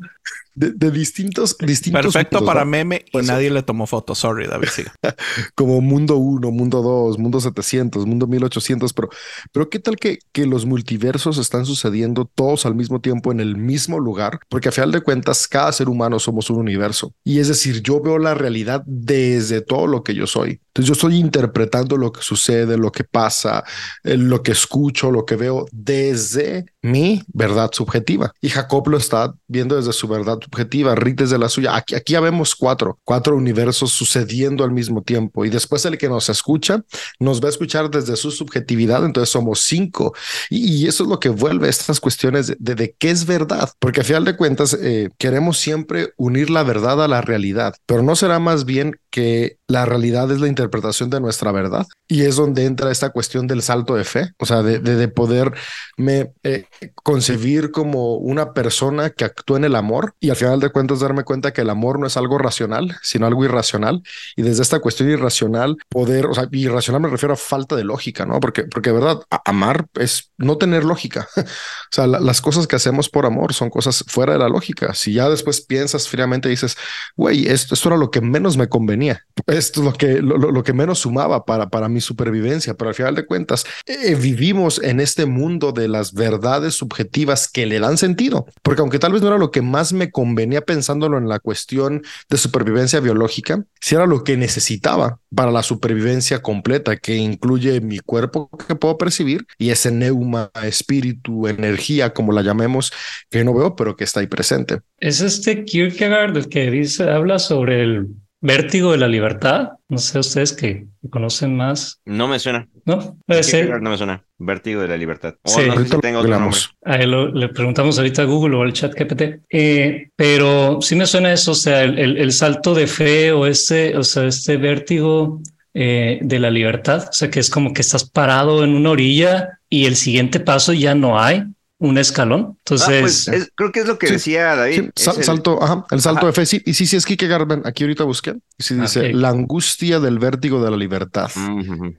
De, de distintos, distintos. Perfecto mundos, para ¿no? meme y Pues, nadie le tomó foto. Sorry, David. siga. (laughs) como mundo 1, mundo 2, mundo 700, mundo 1800, pero, pero ¿qué tal que, que los multiversos están sucediendo todos al mismo tiempo en el mismo lugar? Porque a final de cuentas, cada ser humano somos un universo. Y es decir, yo veo la realidad desde todo lo que yo soy. Entonces yo estoy interpretando lo que sucede, lo que pasa, eh, lo que escucho, lo que veo desde mi verdad subjetiva. Y Jacob lo está viendo desde su verdad subjetiva, Rick desde la suya. Aquí, aquí ya vemos cuatro, cuatro universos sucediendo al mismo tiempo. Y después el que nos escucha nos va a escuchar desde su subjetividad, entonces somos cinco. Y, eso es lo que vuelve estas cuestiones de, de, de qué es verdad, porque a final de cuentas eh, queremos siempre unir la verdad a la realidad, pero no será más bien que la realidad es la interpretación de nuestra verdad. Y es donde entra esta cuestión del salto de fe, o sea, de, de, de poderme eh, concebir como una persona que actúa en el amor y al final de cuentas darme cuenta que el amor no es algo racional, sino algo irracional. Y desde esta cuestión irracional, poder, o sea, irracional me refiero a falta de lógica, ¿no? Porque, porque de verdad, amar es no tener lógica. (laughs) o sea, la- las cosas que hacemos por amor son cosas fuera de la lógica. Si ya después piensas fríamente dices, güey, esto, esto era lo que menos me convenía, esto es lo que, lo, lo- lo que menos sumaba para, para mi supervivencia, pero al final de cuentas eh, vivimos en este mundo de las verdades subjetivas que le dan sentido, porque aunque tal vez no era lo que más me convenía pensándolo en la cuestión de supervivencia biológica, si era lo que necesitaba para la supervivencia completa, que incluye mi cuerpo que puedo percibir y ese neuma, espíritu, energía, como la llamemos, que no veo, pero que está ahí presente. Es este Kierkegaard el que dice, habla sobre el vértigo de la libertad. No sé ustedes que conocen más, No me suena. ¿no? Puede ser. No me suena. Vértigo de la libertad. O Sí. no sé si Ahorita tenga lo otro. A él lo- le preguntamos ahorita a Google o al chat GPT. Eh, pero sí me suena eso, o sea, el, el- el salto de fe o este, o sea, este vértigo eh, de la libertad, o sea, que es como que estás parado en una orilla y el siguiente paso ya no hay un escalón. Ah, Entonces, pues es- creo que es lo que Sí, decía David. Sí, Es sal- el- salto, ajá, el salto Ajá. de fe, sí, y sí, sí, es Kierkegaard, ven, aquí ahorita busqué, y sí dice, la angustia del vértigo de la libertad.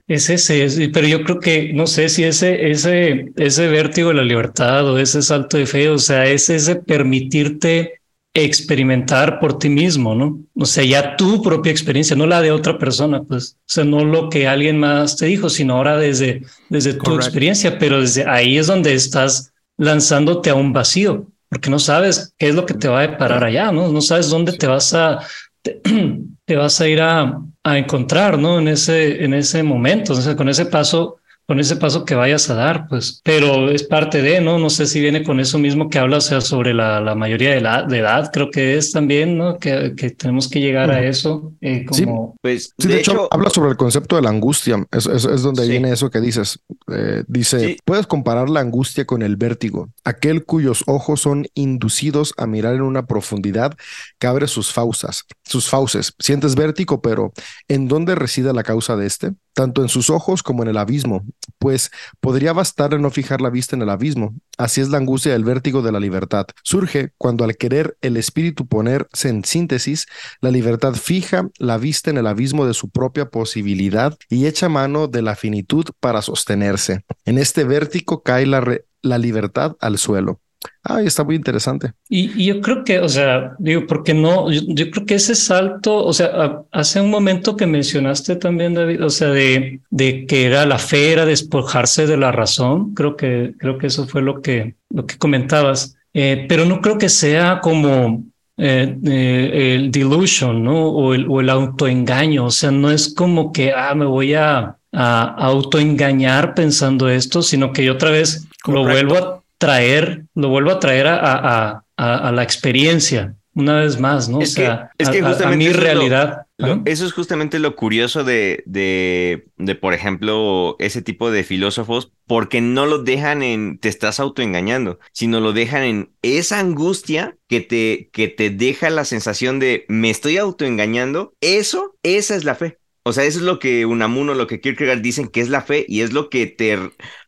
Es ese, es- pero yo creo que no sé si ese, ese, ese vértigo de la libertad o ese salto de fe, o sea, es ese permitirte experimentar por ti mismo, ¿no? O sea, ya tu propia experiencia, no la de otra persona, pues, o sea, no lo que alguien más te dijo, sino ahora desde, desde tu experiencia, pero desde ahí es donde estás lanzándote a un vacío, porque no sabes qué es lo que te va a deparar allá, ¿no? No sabes dónde te vas a, te, (clears throat) te vas a ir a, a encontrar, ¿no? En ese, en ese momento, con ese paso, con ese paso que vayas a dar, pues, pero es parte de, ¿no? No sé si viene con eso mismo que habla, o sea, sobre la, la mayoría de, la, de edad, creo que es también, ¿no? Que, que tenemos que llegar a eso, eh, Sí. como... Pues Sí, de, hecho, habla sobre el concepto de la angustia. Es, es, es donde Sí. viene eso que dices. Eh, dice, Sí. puedes comparar la angustia con el vértigo, aquel cuyos ojos son inducidos a mirar en una profundidad que abre sus fauces, sus fauces. Sientes vértigo, pero ¿en dónde reside la causa de este? Tanto en sus ojos como en el abismo, pues podría bastar no fijar la vista en el abismo. Así es la angustia del vértigo de la libertad. Surge cuando al querer el espíritu ponerse en síntesis, la libertad fija la vista en el abismo de su propia posibilidad y echa mano de la finitud para sostenerse. En este vértigo cae la, la libertad al suelo. Ay, está muy interesante. Y, y yo creo que, o sea, digo, porque no, yo, yo creo que ese salto, o sea, a- hace un momento que mencionaste también, David, o sea, de, de que era la fe, era despojarse de la razón, creo que, creo que eso fue lo que, lo que comentabas, Eh, pero no creo que sea como eh, eh, el delusion, ¿no? O el, o el autoengaño, o sea, no es como que, ah, me voy a, a autoengañar pensando esto, sino que yo otra vez lo Correcto. vuelvo a traer, lo vuelvo a traer a, a, a, a la experiencia una vez más, ¿no? Es o que- sea, es que a- a- justamente mi lo- realidad. Lo- eso es justamente lo curioso de, de, de, por ejemplo, ese tipo de filósofos, porque no lo dejan en te estás autoengañando, sino lo dejan en esa angustia que te, que te deja la sensación de me estoy autoengañando. Eso, esa es la fe. O sea, eso es lo que Unamuno, lo que Kierkegaard dicen que es la fe y es lo que te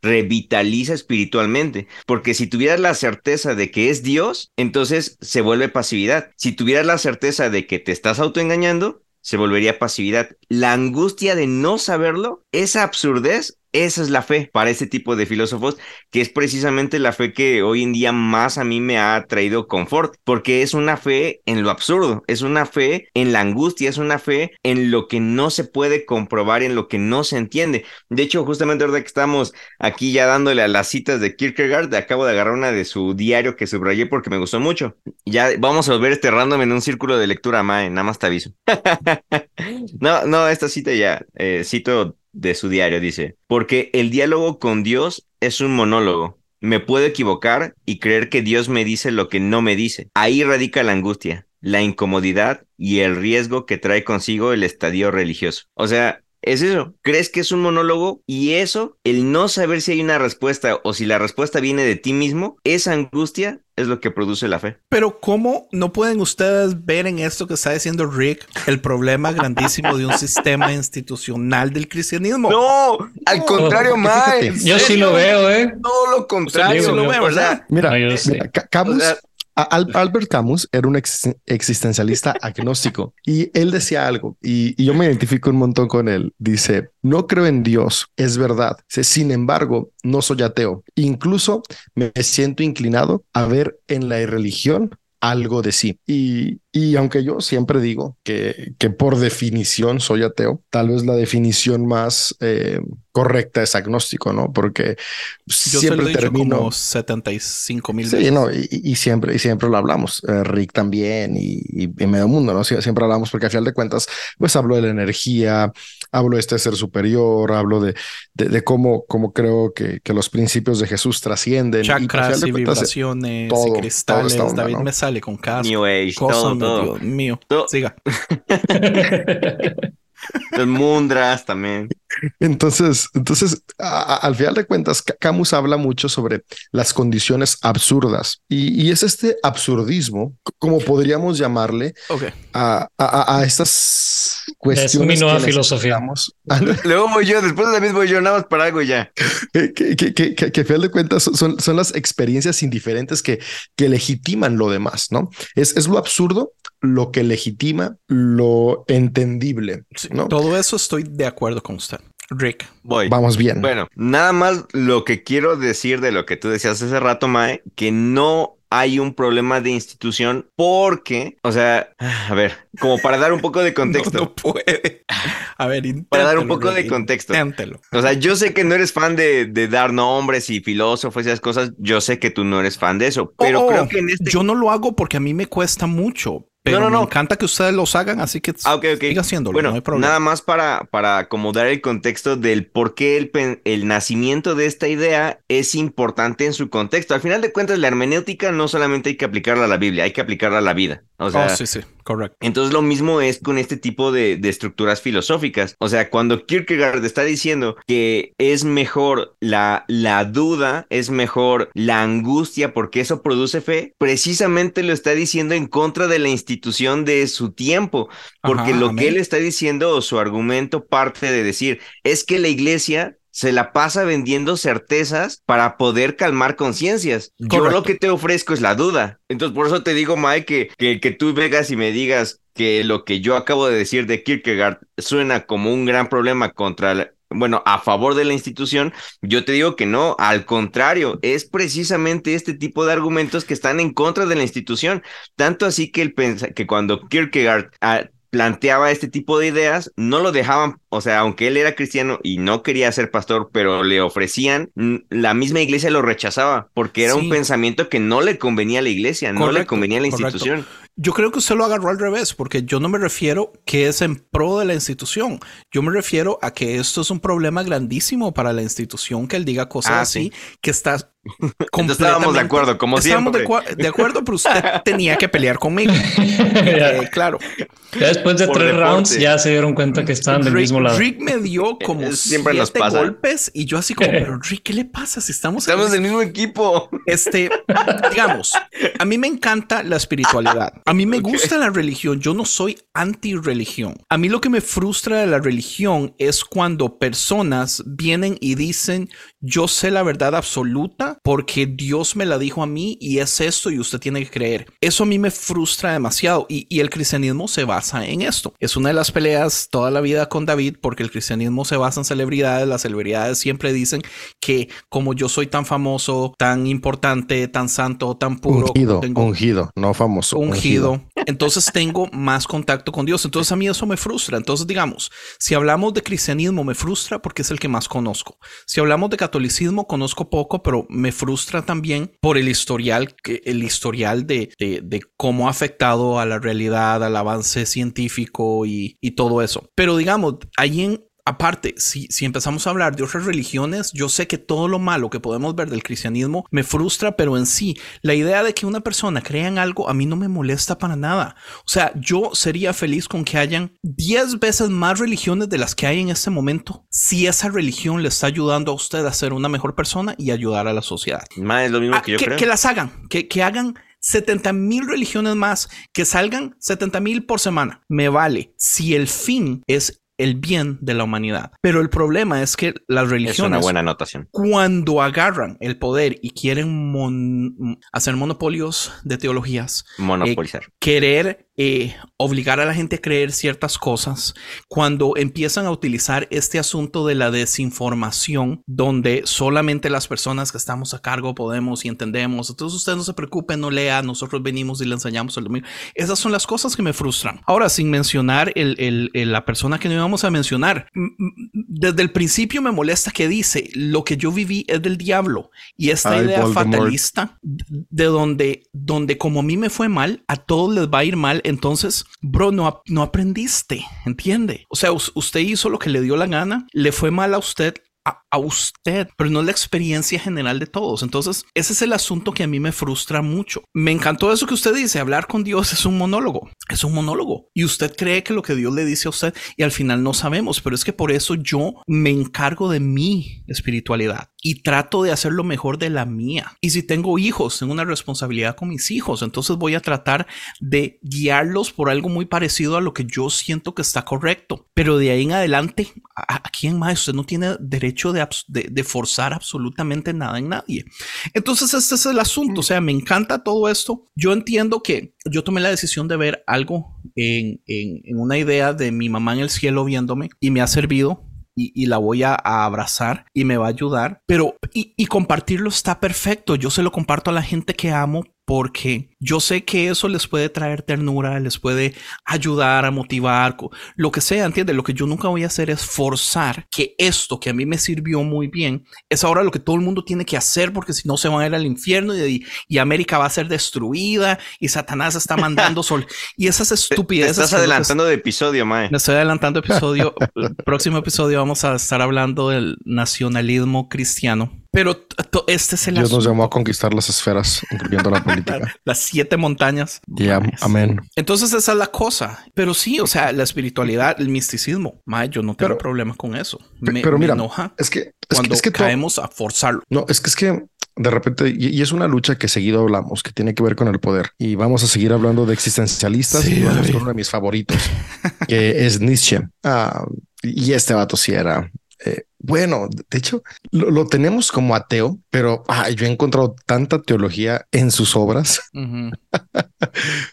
revitaliza espiritualmente. Porque si tuvieras la certeza de que es Dios, entonces se vuelve pasividad. Si tuvieras la certeza de que te estás autoengañando, se volvería pasividad. La angustia de no saberlo, esa absurdez esa es la fe para este tipo de filósofos, que es precisamente la fe que hoy en día más a mí me ha traído confort, porque es una fe en lo absurdo, es una fe en la angustia, es una fe en lo que no se puede comprobar, en lo que no se entiende. De hecho, justamente ahora que estamos aquí ya dándole a las citas de Kierkegaard, acabo de agarrar una de su diario que subrayé porque me gustó mucho. Ya vamos a volver este random en un círculo de lectura, Mae, nada más te aviso. (laughs) no, no, esta cita ya, eh, cito de su diario, dice, porque el diálogo con Dios es un monólogo. Me puedo equivocar y creer que Dios me dice lo que no me dice. Ahí radica la angustia, la incomodidad y el riesgo que trae consigo el estadio religioso. O sea, es eso, crees que es un monólogo y eso, el no saber si hay una respuesta o si la respuesta viene de ti mismo, esa angustia es lo que produce la fe. Pero ¿cómo no pueden ustedes ver en esto que está diciendo Rick el problema grandísimo de un sistema institucional del cristianismo? No, al contrario, más. Yo sí lo veo, ¿eh? Todo lo contrario. lo veo, ¿verdad? Mira, Camus, Albert Camus era un existencialista (laughs) agnóstico y él decía algo y, yo me identifico un montón con él. Dice, no creo en Dios, es verdad. Sin embargo, no soy ateo. Incluso me siento inclinado a ver en la religión algo de sí. Y, y aunque yo siempre digo que, que, por definición soy ateo, tal vez la definición más eh, correcta es agnóstico, ¿no? Porque yo siempre termino como 75 mil sí, no, y, siempre, y siempre lo hablamos. Eh, Rick también y, y, medio mundo, ¿no? siempre hablamos porque a final de cuentas, pues hablo de la energía, hablo de este ser superior, hablo de, de, cómo, cómo creo que, que, los principios de Jesús trascienden. Chakras y, vibraciones y cristales. David me sale con cada New Age, todo, todo. Dios mío. Siga. (laughs) (laughs) Los mundras también. Entonces, entonces al final de cuentas, Camus habla mucho sobre las condiciones absurdas y, es este absurdismo, como podríamos llamarle, a, a, estas cuestiones. Es mi nueva filosofía. (laughs) Luego voy yo, después de la misma voy yo, nada más para algo ya. Que, que, que, que, al final de cuentas son, son las experiencias indiferentes que, que legitiman lo demás, ¿no? Es, es lo absurdo lo que legitima lo entendible. ¿no? todo eso estoy de acuerdo con usted. Rick. Voy. Vamos bien. Bueno, nada más lo que quiero decir de lo que tú decías hace rato, Mae, que no hay un problema de institución porque, o sea, a ver, como para dar un poco de (laughs) contexto. No, puede. A ver, para dar un poco de contexto. Inténtelo. O sea, yo sé que no eres fan de, de, dar nombres y filósofos y esas cosas. Yo sé que tú no eres fan de eso, pero oh, creo que en este. Yo no lo hago porque a mí me cuesta mucho. Pero no, no, me encanta que ustedes los hagan, así que ah, siga haciéndolo. Bueno, no hay problema. nada más para, para acomodar el contexto del por qué el, el nacimiento de esta idea es importante en su contexto. Al final de cuentas, la hermenéutica no solamente hay que aplicarla a la Biblia, hay que aplicarla a la vida. O sea, oh, sí, sí, correcto. Entonces lo mismo es con este tipo de, de, estructuras filosóficas. O sea, cuando Kierkegaard está diciendo que es mejor la, la duda, es mejor la angustia porque eso produce fe, precisamente lo está diciendo en contra de la institución de su tiempo. Porque lo que él está diciendo o su argumento parte de decir es que la iglesia se la pasa vendiendo certezas para poder calmar conciencias. Yo lo que te ofrezco es la duda. Entonces, por eso te digo, Mike, que, que, tú vengas y me digas que lo que yo acabo de decir de Kierkegaard suena como un gran problema contra bueno, a favor de la institución, yo te digo que no, al contrario, es precisamente este tipo de argumentos que están en contra de la institución, tanto así que, el que cuando Kierkegaard ah, planteaba este tipo de ideas, no lo dejaban, o sea, aunque él era cristiano y no quería ser pastor, pero le ofrecían, la misma iglesia lo rechazaba porque era un pensamiento que no le convenía a la iglesia, no le convenía a la institución. Yo creo que usted lo agarró al revés, porque yo no me refiero que es en pro de la institución. Yo me refiero a que esto es un problema grandísimo para la institución que él diga cosas ah, así, que está estábamos de acuerdo, como estábamos siempre. De, de, acuerdo, pero usted (laughs) tenía que pelear conmigo. (laughs) eh, claro. Ya después de Por tres deporte. rounds ya se dieron cuenta que estaban del mismo lado. Rick me dio como Eh, siempre nos siete pasa. golpes y yo así como, (laughs) pero Rick, ¿qué le pasa? Si estamos, en Estamos del mismo equipo. Este, digamos, a mí me encanta la espiritualidad. A mí me gusta la religión. Yo no soy anti-religión. A mí lo que me frustra de la religión es cuando personas vienen y dicen, yo sé la verdad absoluta porque Dios me la dijo a mí y es esto y usted tiene que creer. Eso a mí me frustra demasiado y, y el cristianismo se basa en esto. Es una de las peleas toda la vida con David porque el cristianismo se basa en celebridades. Las celebridades siempre dicen que como yo soy tan famoso, tan importante, tan santo, tan puro, Ungido, tengo ungido, no famoso. ungido, entonces tengo más contacto con Dios. Entonces a mí eso me frustra. Entonces digamos, si hablamos de cristianismo me frustra porque es el que más conozco. Si hablamos de catolicismo conozco poco, pero me frustra también por el historial, el historial de, de- de cómo ha afectado a la realidad, al avance científico y, y todo eso. Pero digamos, ahí en Aparte, si, si empezamos a hablar de otras religiones, yo sé que todo lo malo que podemos ver del cristianismo me frustra, pero en sí, la idea de que una persona crea en algo a mí no me molesta para nada. O sea, yo sería feliz con que hayan 10 veces más religiones de las que hay en este momento, si esa religión le está ayudando a usted a ser una mejor persona y ayudar a la sociedad. Más es lo mismo Ah, que yo que, creo. que las hagan, que, que hagan 70 mil religiones más, que salgan 70 mil por semana. Me vale si el fin es el bien de la humanidad. Pero el problema es que las Es una religiones, buena anotación. cuando agarran el poder y quieren mon- hacer monopolios de teologías, Monopolizar. querer eh, obligar a la gente a creer ciertas cosas, cuando empiezan a utilizar este asunto de la desinformación, donde solamente las personas que estamos a cargo podemos y entendemos, entonces usted no se preocupe, no lea, nosotros venimos y le enseñamos el domingo. Esas son las cosas que me frustran. Ahora, sin mencionar el, el- el- la persona que no íbamos a mencionar, desde el principio me molesta que dice, lo que yo viví es del diablo, y esta Ay, idea Voldemort. fatalista de donde, donde como a mí me fue mal, a todos les va a ir mal. Entonces, bro, no, no aprendiste, ¿entiende? O sea, us- usted hizo lo que le dio la gana, le fue mal a usted. A, usted, pero no la experiencia general de todos. Entonces, ese es el asunto que a mí me frustra mucho. Me encantó eso que usted dice, hablar con Dios es un monólogo, es un monólogo. Y usted cree que lo que Dios le dice a usted y al final no sabemos, pero es que por eso yo me encargo de mi espiritualidad y trato de hacer lo mejor de la mía. Y si tengo hijos, tengo una responsabilidad con mis hijos, entonces voy a tratar de guiarlos por algo muy parecido a lo que yo siento que está correcto. Pero de ahí en adelante, ¿a, a quién más? Usted no tiene derecho de, de- forzar absolutamente nada en nadie. Entonces, este es el asunto. O sea, me encanta todo esto. Yo entiendo que yo tomé la decisión de ver algo en, en- una idea de mi mamá en el cielo viéndome y me ha servido. Y, la voy a, abrazar y me va a ayudar. Pero, y compartirlo está perfecto. Yo se lo comparto a la gente que amo porque yo sé que eso les puede traer ternura, les puede ayudar a motivar, lo que sea, ¿entiendes? Lo que yo nunca voy a hacer es forzar que esto que a mí me sirvió muy bien es ahora lo que todo el mundo tiene que hacer porque si no se van a ir al infierno y, y América va a ser destruida y Satanás está mandando sol y esas Te estupideces. estás es adelantando de episodio, Mae. me estoy adelantando episodio. el (laughs) próximo episodio vamos a estar hablando del nacionalismo cristiano. Pero este es el Dios nos llamó a conquistar las esferas, incluyendo la (laughs) política. Las siete montañas. Amén. Entonces esa es la cosa. Pero sí, o sea, la espiritualidad, el misticismo. Mae, yo no tengo Pero- problema con eso. Me, pero me mira, enoja Es que, es que, cuando es que caemos a forzarlo. No, es que es que de repente, y, y es una lucha que seguido hablamos, que tiene que ver con el poder. Y vamos a seguir hablando de existencialistas Sí, y vamos David. con uno de mis favoritos, que es Nietzsche. Ah, y este vato sí era. eh, bueno, de hecho, lo, lo tenemos como ateo, pero ah, yo he encontrado tanta teología en sus obras. (laughs)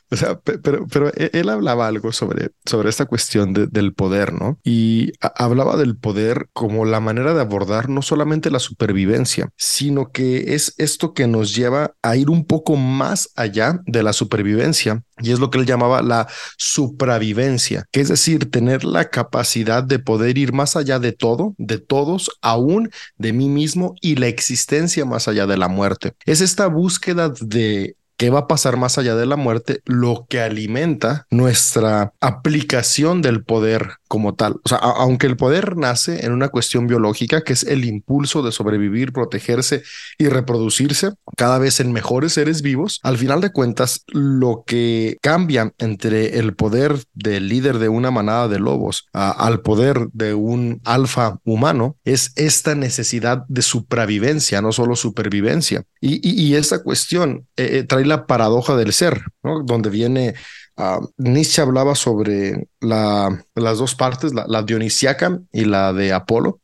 O sea, pe- pero, pero e- él hablaba algo sobre, sobre esta cuestión de- del poder, ¿no? Y hablaba del poder como la manera de abordar no solamente la supervivencia, sino que es esto que nos lleva a ir un poco más allá de la supervivencia. Y es lo que él llamaba la supravivencia, que es decir, tener la capacidad de poder ir más allá de todo, de todos, aún de mí mismo y la existencia más allá de la muerte. Es esta búsqueda de qué va a pasar más allá de la muerte, lo que alimenta nuestra aplicación del poder como tal. O sea, aunque el poder nace en una cuestión biológica, que es el impulso de sobrevivir, protegerse y reproducirse cada vez en mejores seres vivos, al final de cuentas, lo que cambia entre el poder del líder de una manada de lobos al poder de un alfa humano es esta necesidad de supervivencia, no solo supervivencia. Y, esta cuestión eh, eh, trae la paradoja del ser, ¿no? donde viene Uh, Nietzsche hablaba sobre la, las dos partes, la, la, dionisiaca y la de Apolo.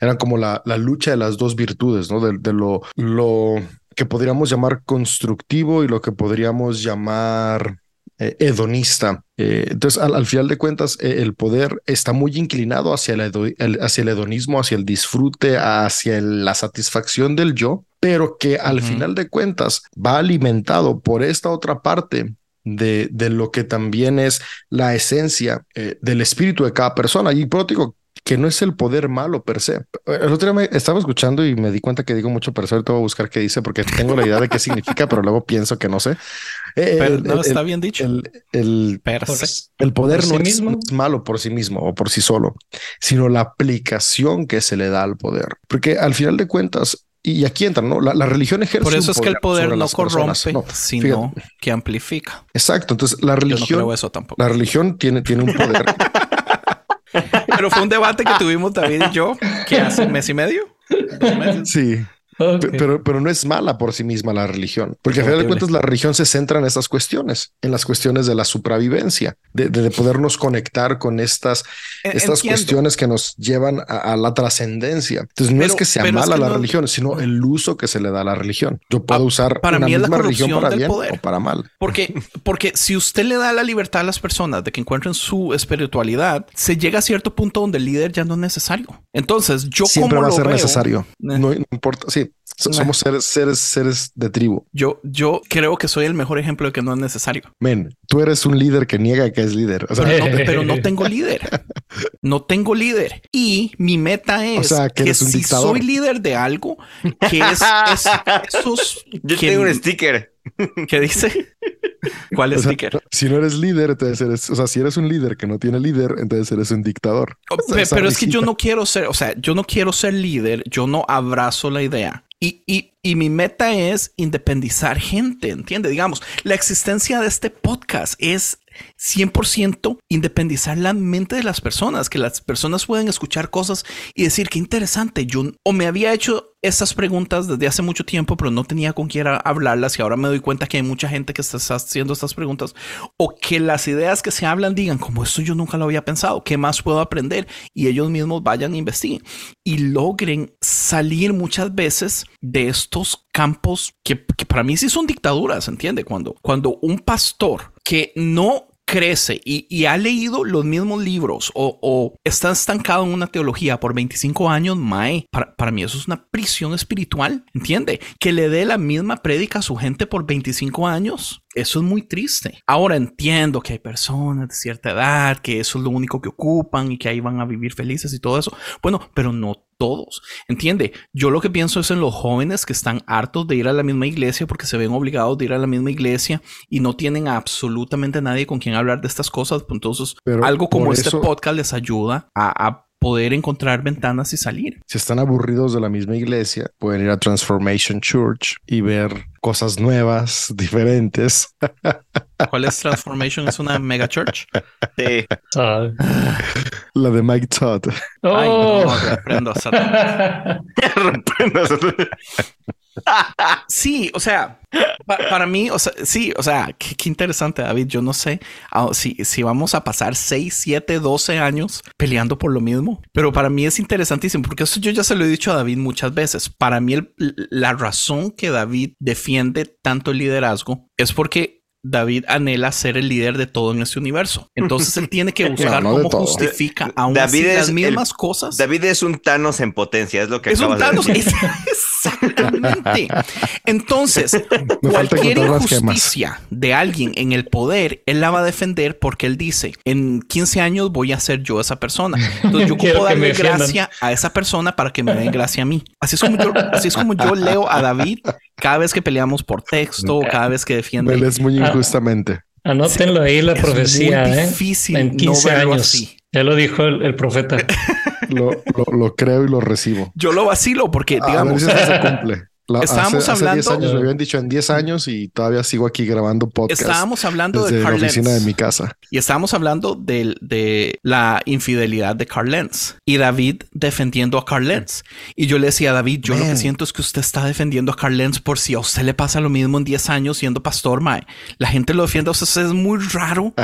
Eran como la, la lucha de las dos virtudes, ¿no? De, de, lo, lo que podríamos llamar constructivo y lo que podríamos llamar eh, hedonista. Eh, entonces, al, final de cuentas, eh, el poder está muy inclinado hacia el, hacia el hedonismo, hacia el disfrute, hacia la satisfacción del yo, pero que al final de cuentas va alimentado por esta otra parte de, de lo que también es la esencia eh, del espíritu de cada persona. Y por digo que no es el poder malo per se. El otro día me estaba escuchando y me di cuenta que digo mucho per se. Ahorita voy a buscar qué dice porque tengo la idea de qué significa, pero luego pienso que no sé. Eh, no, está bien dicho. El, el, el poder no, es, no, es, malo por sí mismo o por sí solo, sino la aplicación que se le da al poder. Porque al final de cuentas, y aquí entra, ¿no? La, religión ejerce. Por eso es que el poder no corrompe, sino que amplifica. Exacto. Entonces, la religión. no eso tampoco. La religión tiene, tiene un poder. (laughs) Pero fue un debate que tuvimos David y yo, que hace un mes y medio. Sí. Pero, pero no es mala por sí misma la religión, porque a final de cuentas la religión se centra en estas cuestiones, en las cuestiones de la supervivencia, de, de podernos conectar con estas, estas cuestiones que nos llevan a, la trascendencia. Entonces no es que sea mala la religión, sino el uso que se le da a la religión. Yo puedo ah, usar para una mí misma la religión para bien poder. o para mal. Porque, (laughs) porque si usted le da la libertad a las personas de que encuentren su espiritualidad, se llega a cierto punto donde el líder ya no es necesario. Entonces yo siempre como va a ser veo, necesario. Eh. No, no importa. Sí, So- Somos seres, seres, seres de tribu. Yo, yo creo que soy el mejor ejemplo de que no es necesario. Men, tú eres un líder que niega que es líder. O sea, Pero no, (laughs) pero no tengo líder. No tengo líder. Y mi meta es sea, que que, eres un si dictador. soy líder de algo, que es, es (laughs) esos Yo que, tengo un sticker. (laughs) que dice (laughs) cuál o sea, sticker. si no eres líder, entonces eres, o sea, si eres un líder que no tiene líder, entonces eres un dictador. Oh, Esa- pe- esa pero es que yo no quiero ser, o sea, yo no quiero ser líder, yo no abrazo la idea. Y, y, y mi meta es independizar gente, ¿entiende? Digamos, la existencia de este podcast es 100% independizar la mente de las personas, que las personas puedan escuchar cosas y decir, qué interesante, yo o me había hecho estas preguntas desde hace mucho tiempo, pero no tenía con quién hablarlas y ahora me doy cuenta que hay mucha gente que está haciendo estas preguntas o que las ideas que se hablan digan, como esto yo nunca lo había pensado, ¿qué más puedo aprender? Y ellos mismos vayan e investiguen y logren salir muchas veces de estos campos que, que para mí sí son dictaduras, ¿entiende? Cuando, cuando un pastor que no crece y, y ha leído los mismos libros o, o está estancado en una teología por 25 años, Mae, para, para mí eso es una prisión espiritual, ¿entiende? Que le dé la misma prédica a su gente por 25 años. Eso es muy triste. Ahora entiendo que hay personas de cierta edad que eso es lo único que ocupan y que ahí van a vivir felices y todo eso. Bueno, pero no todos. Entiende, yo lo que pienso es en los jóvenes que están hartos de ir a la misma iglesia porque se ven obligados de ir a la misma iglesia y no tienen absolutamente nadie con quien hablar de estas cosas. Entonces, Pero algo como este eso- podcast les ayuda a, a poder encontrar ventanas y salir. Si están aburridos de la misma iglesia, pueden ir a Transformation Church y ver cosas nuevas, (laughs) diferentes. ¿Cuál es Transformation? ¿Es una mega church? (laughs) La de Mike Todd. Ay, Oh. reprendo a Satanás. (laughs) Sí, o sea, pa- para mí, o sea, sí, o sea, qué, qué interesante, David. Yo no sé ah, si, si vamos a pasar 6, 7, 12 años peleando por lo mismo, pero para mí es interesantísimo porque eso yo ya se lo he dicho a David muchas veces. Para mí, el- la razón que David defiende tanto el liderazgo es porque David anhela ser el líder de todo en este universo. Entonces él tiene que (laughs) buscar no cómo justifica aún David así es las el- mismas cosas. David es un Thanos en potencia, es lo que es un acabas de Thanos. decir. Es- (laughs) Entonces, (laughs) Me falta cualquier injusticia de alguien en el poder, él la va a defender porque él dice, en 15 años voy a ser yo esa persona. Entonces yo (laughs) ocupo darle gracia a esa persona para que me den gracia a mí. Así es como yo, así es como yo leo a David cada vez que peleamos por texto, cada vez que Me defiende. lees muy Ah. injustamente. Anótenlo ahí la Es profecía, muy ¿eh? difícil En no 15 verlo años. así. Ya lo dijo el, el profeta. (laughs) Lo, lo- lo creo y lo recibo. Yo lo vacilo porque, A ver digamos, si eso se cumple. La- Estábamos hace, hace 10 hablando- años me habían dicho en 10 años y todavía sigo aquí grabando podcast estábamos hablando desde de la Carl oficina de mi casa. Y estábamos hablando del- de, la infidelidad de Carl Lenz y David defendiendo a Carl Lenz. Y yo le decía a David, yo lo que siento es que usted está defendiendo a Carl Lenz por si a usted le pasa lo mismo en 10 años siendo pastor, mae. La gente lo defiende a usted. Es muy raro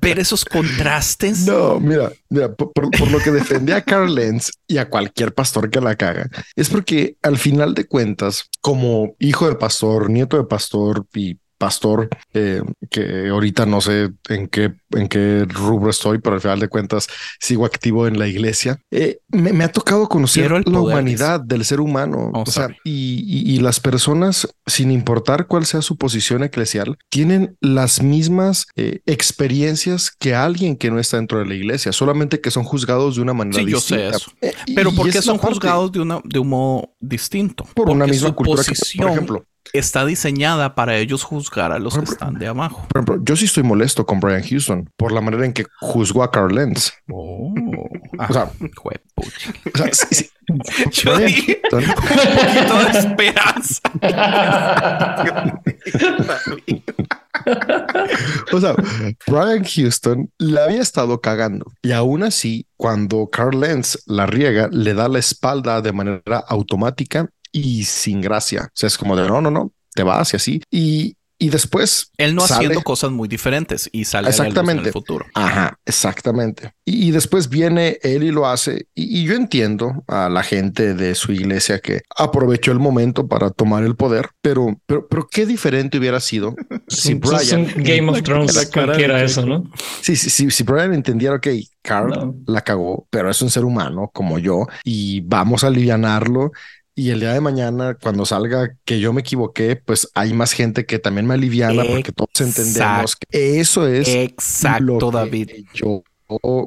ver esos contrastes. (laughs) No, mira, mira, por, por- por lo que defendía a Carl Lenz y a cualquier pastor que la caga, es porque al final de cuentas, como hijo de pastor, nieto de pastor y pastor, eh, que ahorita no sé en qué, en qué rubro estoy, pero al final de cuentas sigo activo en la iglesia, eh, me, me ha tocado conocer la poder, humanidad del ser humano. Oh, o sea, y, y- y las personas, sin importar cuál sea su posición eclesial, tienen las mismas eh, experiencias que alguien que no está dentro de la iglesia, solamente que son juzgados de una manera Sí, yo sé distinta. eso. Pero ¿por qué son juzgados de, una, de un modo distinto? por una misma cultura? que- por ejemplo, está diseñada para ellos juzgar a los que están de abajo. por ejemplo, yo sí estoy molesto con Brian Houston por la manera en que juzgó a Carl Lenz. Oh. O sea, (laughs) o sea, sí- sí. (laughs) Yo Brian dije, Houston- un poquito de esperanza. (laughs) O sea, Brian Houston la había estado cagando y aún así, cuando Carl Lenz la riega, le da la espalda de manera automática y sin gracia. O sea, es como de no, no, no, te vas y así. Y, y después Él no sale- haciendo cosas muy diferentes y sale luz en Exactamente. el futuro. Ajá, exactamente. Y, y después viene él y lo hace. Y, y yo entiendo a la gente de su iglesia que aprovechó el momento para tomar el poder, pero, pero, pero qué diferente hubiera sido (laughs) si Brian, Game of Thrones la cara de cualquiera eso, ¿no? sí, sí, sí, si Brian entendiera, ok, Carl No. la cagó, pero es un ser humano como yo y vamos a alivianarlo. Y el día de mañana, cuando salga que yo me equivoqué, pues hay más gente que también me aliviana porque todos entendemos que eso es Exacto, lo que David. Yo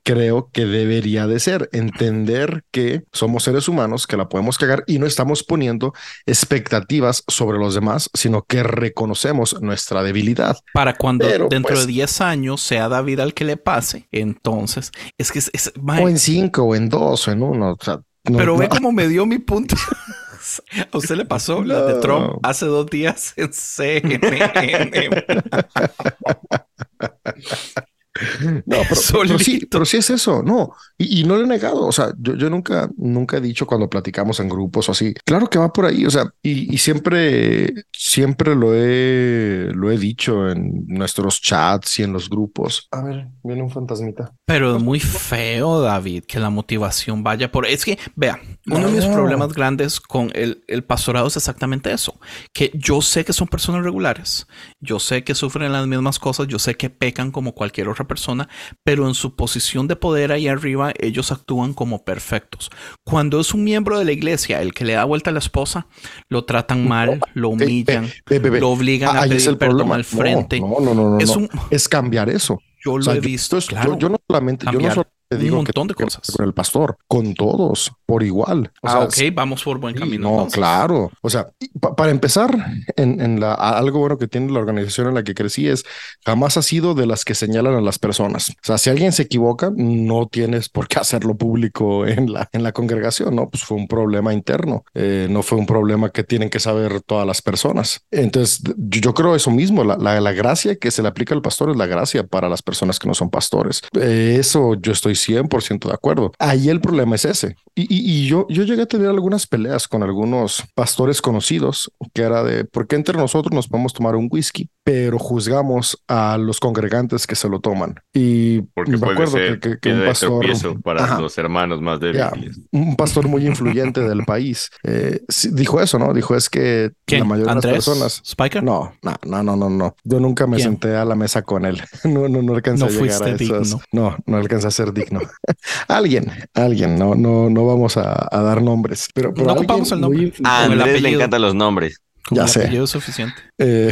creo que debería de ser entender que somos seres humanos, que la podemos cagar y no estamos poniendo expectativas sobre los demás, sino que reconocemos nuestra debilidad. Para cuando Pero, dentro pues- de 10 años sea David al que le pase, entonces es que es, es- O en cinco, o en dos, o en uno. O sea, no- pero ve no. cómo me dio mi punto. (laughs) A usted le pasó la de No. Trump hace dos días en CNN. (laughs) No, pero, pero sí, pero sí es eso, no, y, y no lo he negado, o sea, yo, yo nunca, nunca he dicho cuando platicamos en grupos o así, claro que va por ahí, o sea, y, y siempre, siempre lo he, lo he dicho en nuestros chats y en los grupos. A ver, viene un fantasmita. Pero es muy feo, David, que la motivación vaya por... Es que, vea, uno de mis problemas grandes con el, el pastorado es exactamente eso, que yo sé que son personas regulares, yo sé que sufren las mismas cosas, yo sé que pecan como cualquier otra persona, pero en su posición de poder ahí arriba, ellos actúan como perfectos. Cuando es un miembro de la iglesia el que le da vuelta a la esposa, lo tratan mal, lo humillan, lo obligan a Ah, pedir perdón problema. al frente. No, no, no, no, es no. un... es cambiar eso. Yo lo O sea, he visto, yo- claro. yo, no solamente, yo no Cambiar solamente un digo montón de cosas. con el pastor, con todos por igual. O ah, sea, ok, vamos por buen camino. no, entonces. claro. O sea, pa- para empezar, en, en la, algo bueno que tiene la organización en la que crecí es jamás ha sido de las que señalan a las personas. O sea, si alguien se equivoca, no tienes por qué hacerlo público en la, en la congregación, ¿no? Pues fue un problema interno, eh, no fue un problema que tienen que saber todas las personas. Entonces, yo, yo creo eso mismo, la, la, la gracia que se le aplica al pastor es la gracia para las personas que no son pastores. Eh, eso yo estoy 100% de acuerdo. Ahí el problema es ese. Y, yo, yo llegué a tener algunas peleas con algunos pastores conocidos que era de por qué entre nosotros nos podemos tomar un whisky pero juzgamos a los congregantes que se lo toman. Y Porque me puede acuerdo ser que, que- que piedra un de pastor, para Ajá. los hermanos más débiles. un pastor muy influyente del país, eh, dijo eso, ¿no? Dijo es que ¿Quién? la mayoría de ¿Andrés? las personas... ¿Spiker? No, no, no, no, no, no. Yo nunca me ¿Quién? senté a la mesa con él. (laughs) No, no, no alcancé No a llegar a fuiste esas. digno. No, no alcancé a ser digno. (laughs) alguien, alguien. No, no, no vamos a, a dar nombres. Pero, pero No ocupamos el nombre. muy A el Andrés le encantan los nombres. Como Ya el sé. suficiente. eh,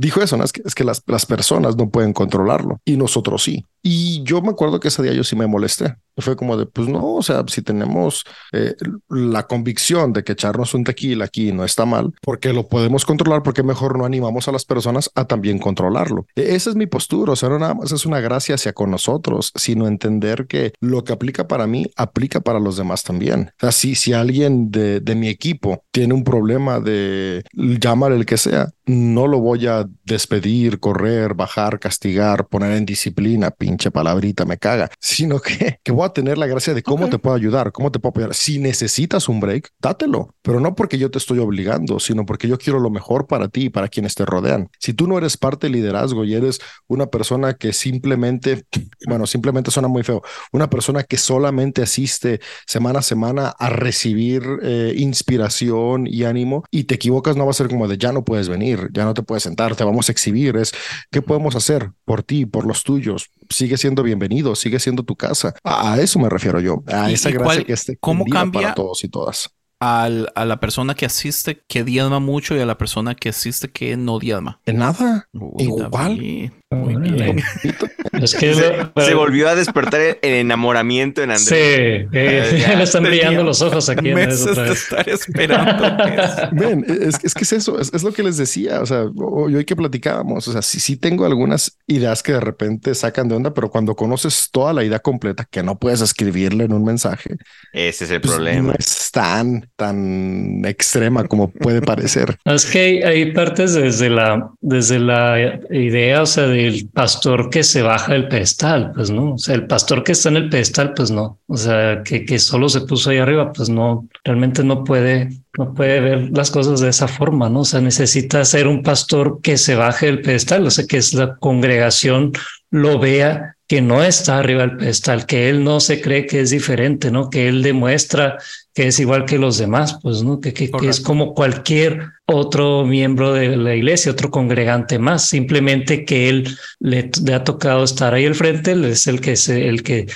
dijo eso, ¿no? Es que, las, las personas no pueden controlarlo y nosotros sí. Y yo me acuerdo que ese día yo sí me molesté. Fue como de, pues no, o sea, si tenemos eh, la convicción de que echarnos un tequila aquí no está mal, porque lo podemos controlar, porque mejor no animamos a las personas a también controlarlo. E- Esa es mi postura, o sea, no nada más es una gracia hacia con nosotros, sino entender que lo que aplica para mí aplica para los demás también. O sea, si, si alguien de, de mi equipo tiene un problema de llámale el que sea, no lo voy a despedir, correr, bajar, castigar, poner en disciplina, pinche palabrita, me caga, (laughs) sino que, que voy a tener la gracia de cómo te puedo ayudar, cómo te puedo apoyar. Si necesitas un break, dátelo, pero no porque yo te estoy obligando, sino porque yo quiero lo mejor para ti y para quienes te rodean. Si tú no eres parte del liderazgo y eres una persona que simplemente, (clears throat) bueno, simplemente suena muy feo, una persona que solamente asiste semana a semana a recibir eh, inspiración y ánimo y te equivocas, no va a ser como de ya no puedes venir, ya no te puedes sentar, te vamos a exhibir, es qué podemos hacer por ti, por los tuyos, sigue siendo bienvenido, sigue siendo tu casa. A, a eso me refiero yo, a ¿Y- esa gracia cuál- que esté cómo cambia- para todos y todas. Al- a la persona que asiste que diezma mucho y a la persona que asiste que no diezma. En nada, Uy, Igual. David, Muy Órale. bien. Es que Se, pero- se volvió a despertar el, enamoramiento en Andrés. Sí, eh, Ya (laughs) le están brillando los ojos aquí en Meses eso otra de estar esperando. que- (laughs) Ven, es, es que es eso, es, es lo que les decía, o sea, o- hoy que platicábamos, o sea, sí, sí tengo algunas ideas que de repente sacan de onda, pero cuando conoces toda la idea completa que no puedes escribirle en un mensaje, Ese es el pues, problema. no es tan, tan extrema como puede parecer. (laughs) Es que hay, hay partes desde la, desde la idea, o sea, del pastor que se baja del pedestal, pues no, o sea, el pastor que está en el pedestal, pues no, o sea, que, que solo se puso ahí arriba, pues no, realmente no puede, no puede ver las cosas de esa forma, ¿no? O sea, necesita ser un pastor que se baje del pedestal, o sea, que es la congregación lo vea que no está arriba del pedestal, que él no se cree que es diferente, ¿no? Que él demuestra que es igual que los demás, pues, ¿no? Que, que, que es como cualquier otro miembro de la iglesia, otro congregante más, simplemente que él le, le ha tocado estar ahí al frente, él es el que, se, el que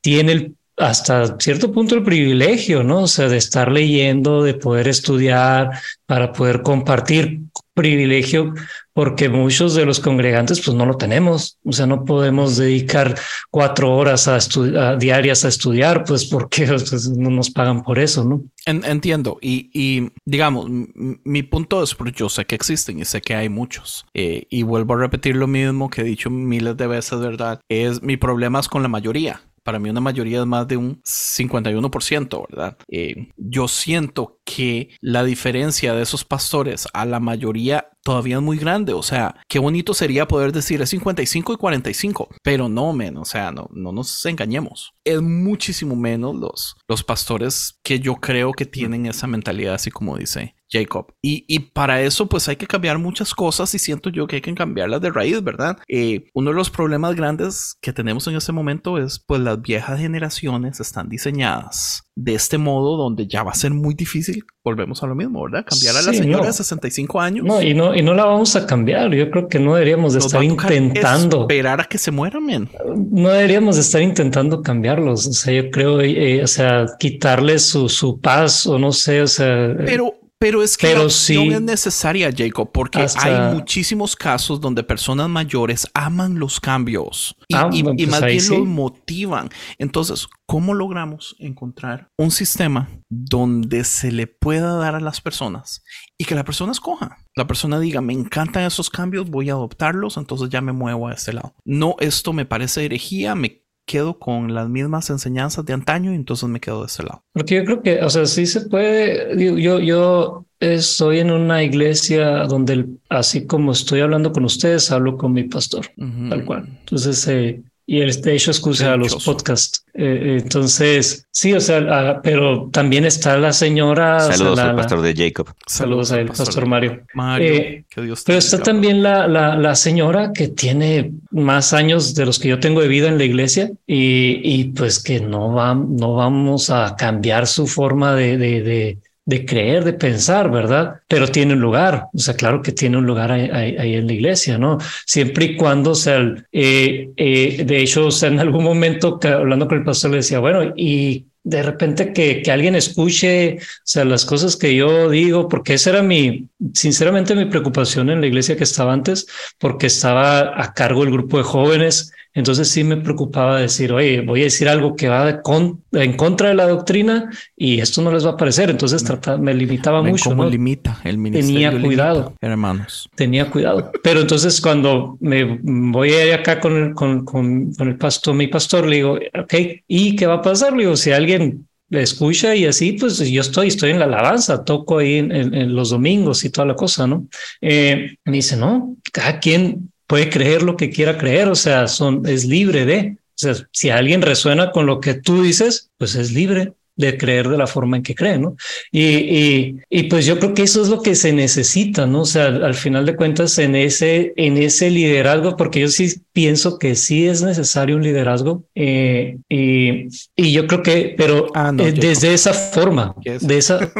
tiene el hasta cierto punto el privilegio, ¿no? O sea, de estar leyendo, de poder estudiar, para poder compartir privilegio, porque muchos de los congregantes pues no lo tenemos, o sea, no podemos dedicar cuatro horas a a diarias a estudiar, pues porque (laughs) pues, no nos pagan por eso, ¿no? En- entiendo. Y, y, digamos, mi punto es porque yo sé que existen y sé que hay muchos. Eh, y vuelvo a repetir lo mismo que he dicho miles de veces, ¿verdad? Es mi problema es con la mayoría. Para mí una mayoría es más de un 51%, ¿verdad? Eh, yo siento que la diferencia de esos pastores a la mayoría todavía es muy grande. O sea, qué bonito sería poder decir es 55 y 45, pero no, men, o sea, no, no nos engañemos. Es muchísimo menos los, los pastores que yo creo que tienen esa mentalidad, así como dice Jacob. Y, y para eso, pues hay que cambiar muchas cosas y siento yo que hay que cambiarlas de raíz, ¿verdad? Eh, uno de los problemas grandes que tenemos en este momento es, pues las viejas generaciones están diseñadas de este modo donde ya va a ser muy difícil, volvemos a lo mismo, ¿verdad? Cambiar a la Sí, señora no. de 65 años. No, y no, y no la vamos a cambiar. Yo creo que no deberíamos de Nos estar intentando. Esperar a que se mueran, men. No deberíamos de estar intentando cambiarlos. O sea, yo creo, eh, o sea, quitarles su, su paz o no sé, o sea. eh, Pero, pero es que Pero la sí. es necesaria, Jacob, porque Hasta- hay muchísimos casos donde personas mayores aman los cambios y, Ah, y- bueno, y pues más bien sí. los motivan. Entonces, ¿cómo logramos encontrar un sistema donde se le pueda dar a las personas y que la persona escoja? La persona diga, me encantan esos cambios, voy a adoptarlos, entonces ya me muevo a este lado. No, esto me parece herejía, me quedo con las mismas enseñanzas de antaño y entonces me quedo de este lado. Porque yo creo que, o sea, sí se puede. digo, Yo, yo estoy en una iglesia donde, el- así como estoy hablando con ustedes, hablo con mi pastor, tal cual. Entonces, eh, y él de hecho escucha los podcasts. Eh, entonces, sí, o sea, ah, pero también está la señora. o sea, Saludos la- al pastor de Jacob. Saludos a él, Pastor Mario. Mario, Eh, que Dios te Pero está también la, la, la señora que tiene más años de los que yo tengo de vida en la iglesia y, y pues que no, va, no vamos a cambiar su forma de, de, de, de creer, de pensar, ¿verdad? Pero tiene un lugar, o sea, claro que tiene un lugar ahí, en la iglesia, ¿no? Siempre y cuando, sea, el- eh, eh, de hecho, o sea, en algún momento que, hablando con el pastor le decía, bueno, y de repente que, que alguien escuche, o sea, las cosas que yo digo, porque esa era mi, sinceramente mi preocupación en la iglesia que estaba antes, porque estaba a cargo del grupo de jóvenes, entonces sí me preocupaba decir, oye, voy a decir algo que va con- en contra de la doctrina y esto no les va a parecer, entonces trata- me limitaba Ven mucho. cómo ¿no? limita el ministerio. Tenía limita, cuidado. hermanos. tenía cuidado. Pero entonces cuando me voy a ir acá con el, con, con, con el pastor, mi pastor, le digo, ok, ¿y qué va a pasar? Le digo, si alguien le escucha y así, pues yo estoy, estoy en la alabanza, toco ahí en, en- en los domingos y toda la cosa, ¿no? Eh, me dice, no, cada quien puede creer lo que quiera creer, o sea, son, es libre de, o sea, si alguien resuena con lo que tú dices, pues es libre de creer de la forma en que cree, ¿no? Y, y, y pues yo creo que eso es lo que se necesita, ¿no? O sea, al final de cuentas, en ese, en ese liderazgo, porque yo sí pienso que sí es necesario un liderazgo, eh, y, y yo creo que, pero Ah, no, eh, desde esa forma, de esa. (laughs)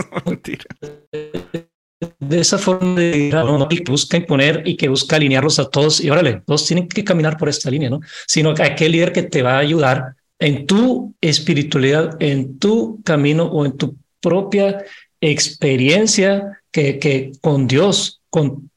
(laughs) de esa forma de no que busca imponer y que busca alinearlos a todos, y órale, todos tienen que caminar por esta línea, ¿no? Sino que aquel líder que te va a ayudar en tu espiritualidad, en tu camino o en tu propia experiencia que, que con Dios, con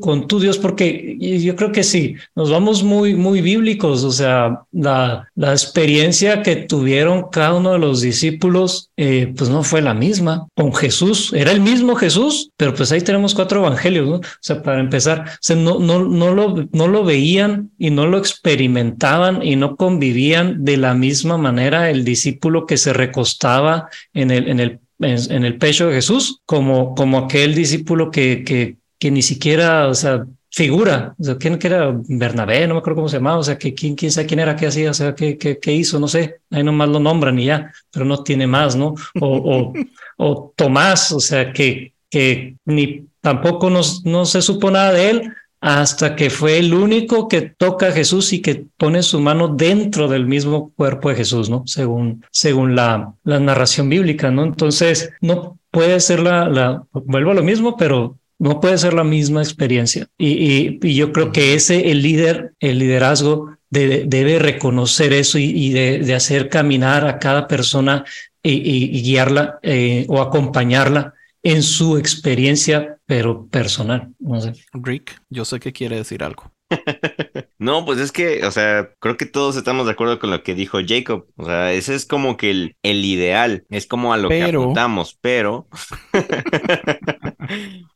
con tu Dios, porque yo creo que sí, nos vamos muy, muy bíblicos, o sea, la, la experiencia que tuvieron cada uno de los discípulos, eh, pues no fue la misma con Jesús, era el mismo Jesús, pero pues ahí tenemos cuatro evangelios. O sea, para empezar, o no, no, no, lo, no lo veían y no lo experimentaban y no convivían de la misma manera el discípulo que se recostaba en el, en el en, el pecho de Jesús, como, como aquel discípulo que, que ni siquiera, o sea, figura, o sea, ¿quién que era? Bernabé, no me acuerdo cómo se llamaba, o sea, que quién, quién sabe quién era, qué hacía, o sea, qué, qué, qué hizo, no sé, ahí nomás lo nombran y ya, pero no tiene más, ¿no? O, o, (laughs) o Tomás, o sea, que, que ni tampoco nos, no se supo nada de él, hasta que fue el único que toca a Jesús y que pone su mano dentro del mismo cuerpo de Jesús, ¿no? Según, según la, la narración bíblica, ¿no? Entonces, no puede ser la, la, vuelvo a lo mismo, pero no puede ser la misma experiencia. Y, y, y yo creo que ese, el líder, el liderazgo debe, debe reconocer eso y, y de, de, hacer caminar a cada persona y, y guiarla eh, o acompañarla en su experiencia, pero personal. No sé. Rick, yo sé que quiere decir algo. (laughs) No, pues es que, o sea, creo que todos estamos de acuerdo con lo que dijo Jacob. O sea, ese es como que el, el ideal, es como a lo Pero- que apuntamos, pero... (laughs)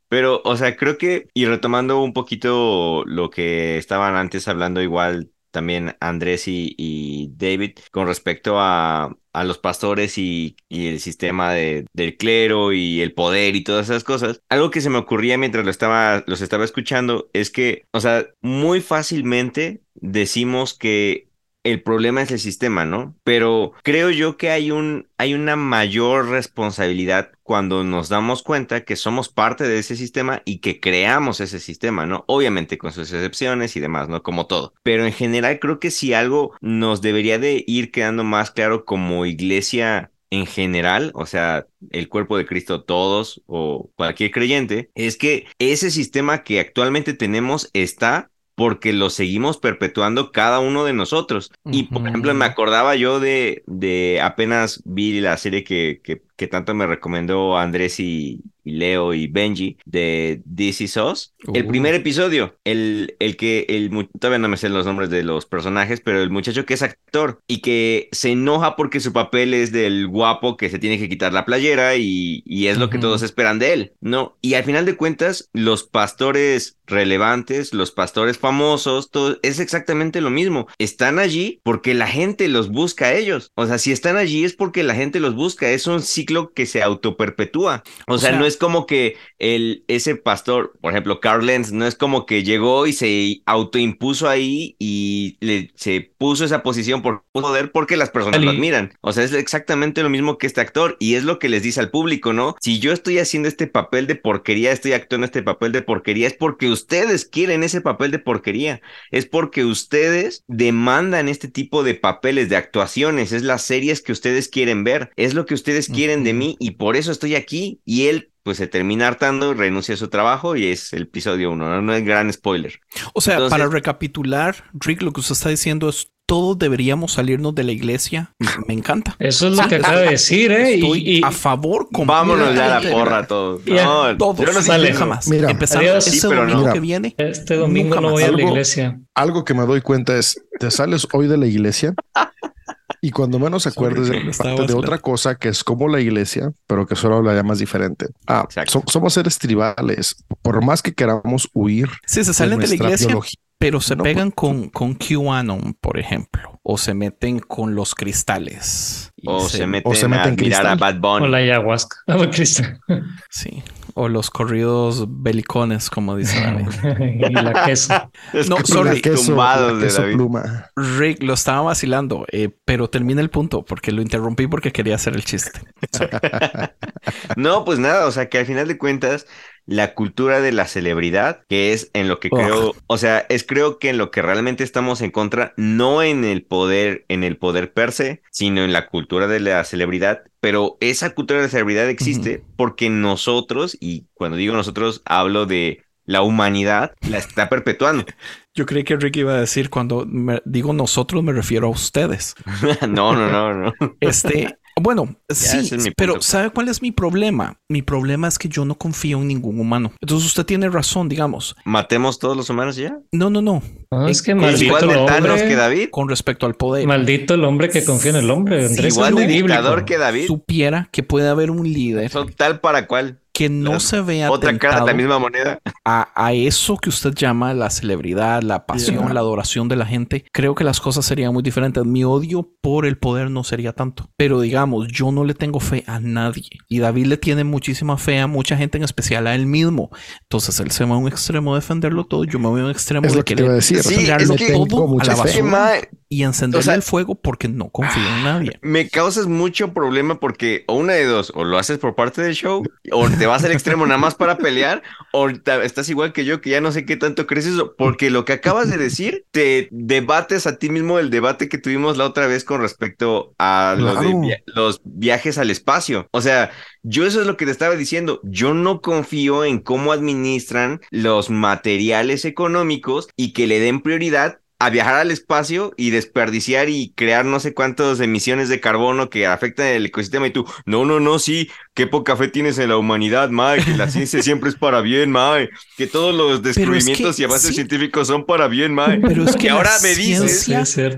Pero, o sea, creo que, y retomando un poquito lo que estaban antes hablando igual también Andrés y, David con respecto a, a los pastores y, y el sistema de, del clero y el poder y todas esas cosas. Algo que se me ocurría mientras lo estaba, los estaba escuchando es que, o sea, muy fácilmente decimos que el problema es el sistema, ¿no? Pero creo yo que hay un, hay una mayor responsabilidad cuando nos damos cuenta que somos parte de ese sistema y que creamos ese sistema, ¿no? Obviamente con sus excepciones y demás, ¿no? Como todo. Pero en general creo que si algo nos debería de ir quedando más claro como iglesia en general, o sea, el cuerpo de Cristo todos o cualquier creyente, es que ese sistema que actualmente tenemos está porque lo seguimos perpetuando cada uno de nosotros. Y por ejemplo, me acordaba yo de, de apenas vi la serie que, que, que tanto me recomendó Andrés y, y Leo y Benji de This Is Us. El Uh. primer episodio, el, el que, el, todavía no me sé los nombres de los personajes, pero el muchacho que es actor y que se enoja porque su papel es del guapo que se tiene que quitar la playera y, y es lo que todos esperan de él, ¿no? Y al final de cuentas, los pastores relevantes, los pastores famosos, todo es exactamente lo mismo. Están allí porque la gente los busca a ellos. O sea, si están allí es porque la gente los busca. Es un ciclo ciclo que se autoperpetúa. O, sea, sea- no es como que el, ese pastor, por ejemplo, Carl Lenz, no es como que llegó y se autoimpuso ahí y le, se puso esa posición por poder porque las personas lo admiran. O sea, es exactamente lo mismo que este actor y es lo que les dice al público, ¿no? Si yo estoy haciendo este papel de porquería, estoy actuando este papel de porquería, es porque ustedes quieren ese papel de porquería. Es porque ustedes demandan este tipo de papeles, de actuaciones, es las series que ustedes quieren ver, es lo que ustedes quieren de mí y por eso estoy aquí. Y él pues se termina hartando, renuncia a su trabajo y es el episodio uno, ¿no? No es gran spoiler. O sea, Entonces- para recapitular, Rick, lo que usted está diciendo es todos deberíamos salirnos de la iglesia. Me encanta. Eso es lo que acaba de decir, ¿eh? Y- Estoy y, a favor. Vámonos ya a la porra todos. Ya, No, Todos. yo no sé Vale. jamás. Mira. Empezamos Adiós. este Sí, pero no. domingo Mira. que viene. este domingo no voy más. a la Algo- iglesia. Algo que me doy cuenta es, te sales hoy de la iglesia (laughs) y cuando menos acuerdes de, estaba parte de otra cosa que es como la iglesia, pero que solo la llamas diferente. Ah, so- somos seres tribales. Por más que queramos huir Sí, se salen de la nuestra iglesia, biología, pero se No, pegan con, con QAnon, por ejemplo. O se meten con los cristales. O se, meten o se a meten mirar a cristal. Bad Bunny. O la ayahuasca. (laughs) Ah, Cristo. Sí. O los corridos belicones, como dice (laughs) David. y la queso. (laughs) Es No, que sorry. los queso, la de queso David. pluma. Rick lo estaba vacilando, eh, pero termina el punto porque lo interrumpí porque quería hacer el chiste. No, pues nada, o sea que al final de cuentas, la cultura de la celebridad, que es en lo que creo, o sea, es creo que en lo que realmente estamos en contra, no en el poder, en el poder per se, sino en la cultura de la celebridad. Pero esa cultura de celebridad existe porque nosotros, y cuando digo nosotros, hablo de la humanidad, la está perpetuando. (laughs) Yo creí que Rick iba a decir cuando me- digo nosotros me refiero a ustedes. (laughs) no, no, no, no. Este, bueno, sí, es pero. ¿sabe cuál es mi problema? Mi problema es que yo no confío en ningún humano. Entonces usted tiene razón, digamos. Matemos todos los humanos ya. No, no, no. No, es que maldito igual el de Thanos hombre. que David. Con respecto al poder. Maldito el hombre que confía en el hombre. Sí, igual de dictador que David. Supiera que puede haber un líder Son tal para cual. Que no La- se vea Otra cara de la misma moneda. a, a eso que usted llama la celebridad, la pasión, Yeah. la adoración de la gente, creo que las cosas serían muy diferentes. Mi odio por el poder no sería tanto. Pero digamos, yo no le tengo fe a nadie. Y David le tiene muchísima fe a mucha gente, en especial a él mismo. Entonces él se va a un extremo de defenderlo todo. Yo me voy a un extremo Es de lo que a decir. Sí, tirarlo es que todo tengo a la que, basura y encenderle o sea- el fuego porque no confío en nadie. (laughs) me causas mucho problema porque o una de dos, o lo haces por parte del show, o te vas al extremo nada más para pelear, o estás igual que yo que ya no sé qué tanto crees eso, porque lo que acabas de decir, te debates a ti mismo el debate que tuvimos la otra vez con respecto a lo de Claro. via- los viajes al espacio. O sea, yo eso es lo que te estaba diciendo, yo no confío en cómo administran los materiales económicos y que le den prioridad a viajar al espacio y desperdiciar y crear no sé cuántas emisiones de carbono que afectan el ecosistema y tú, no, no, no, sí, qué poca fe tienes en la humanidad, Mae, que la (laughs) ciencia siempre es para bien, Mae, que todos los descubrimientos y avances sí. científicos son para bien, Mae. Pero es que ahora me dices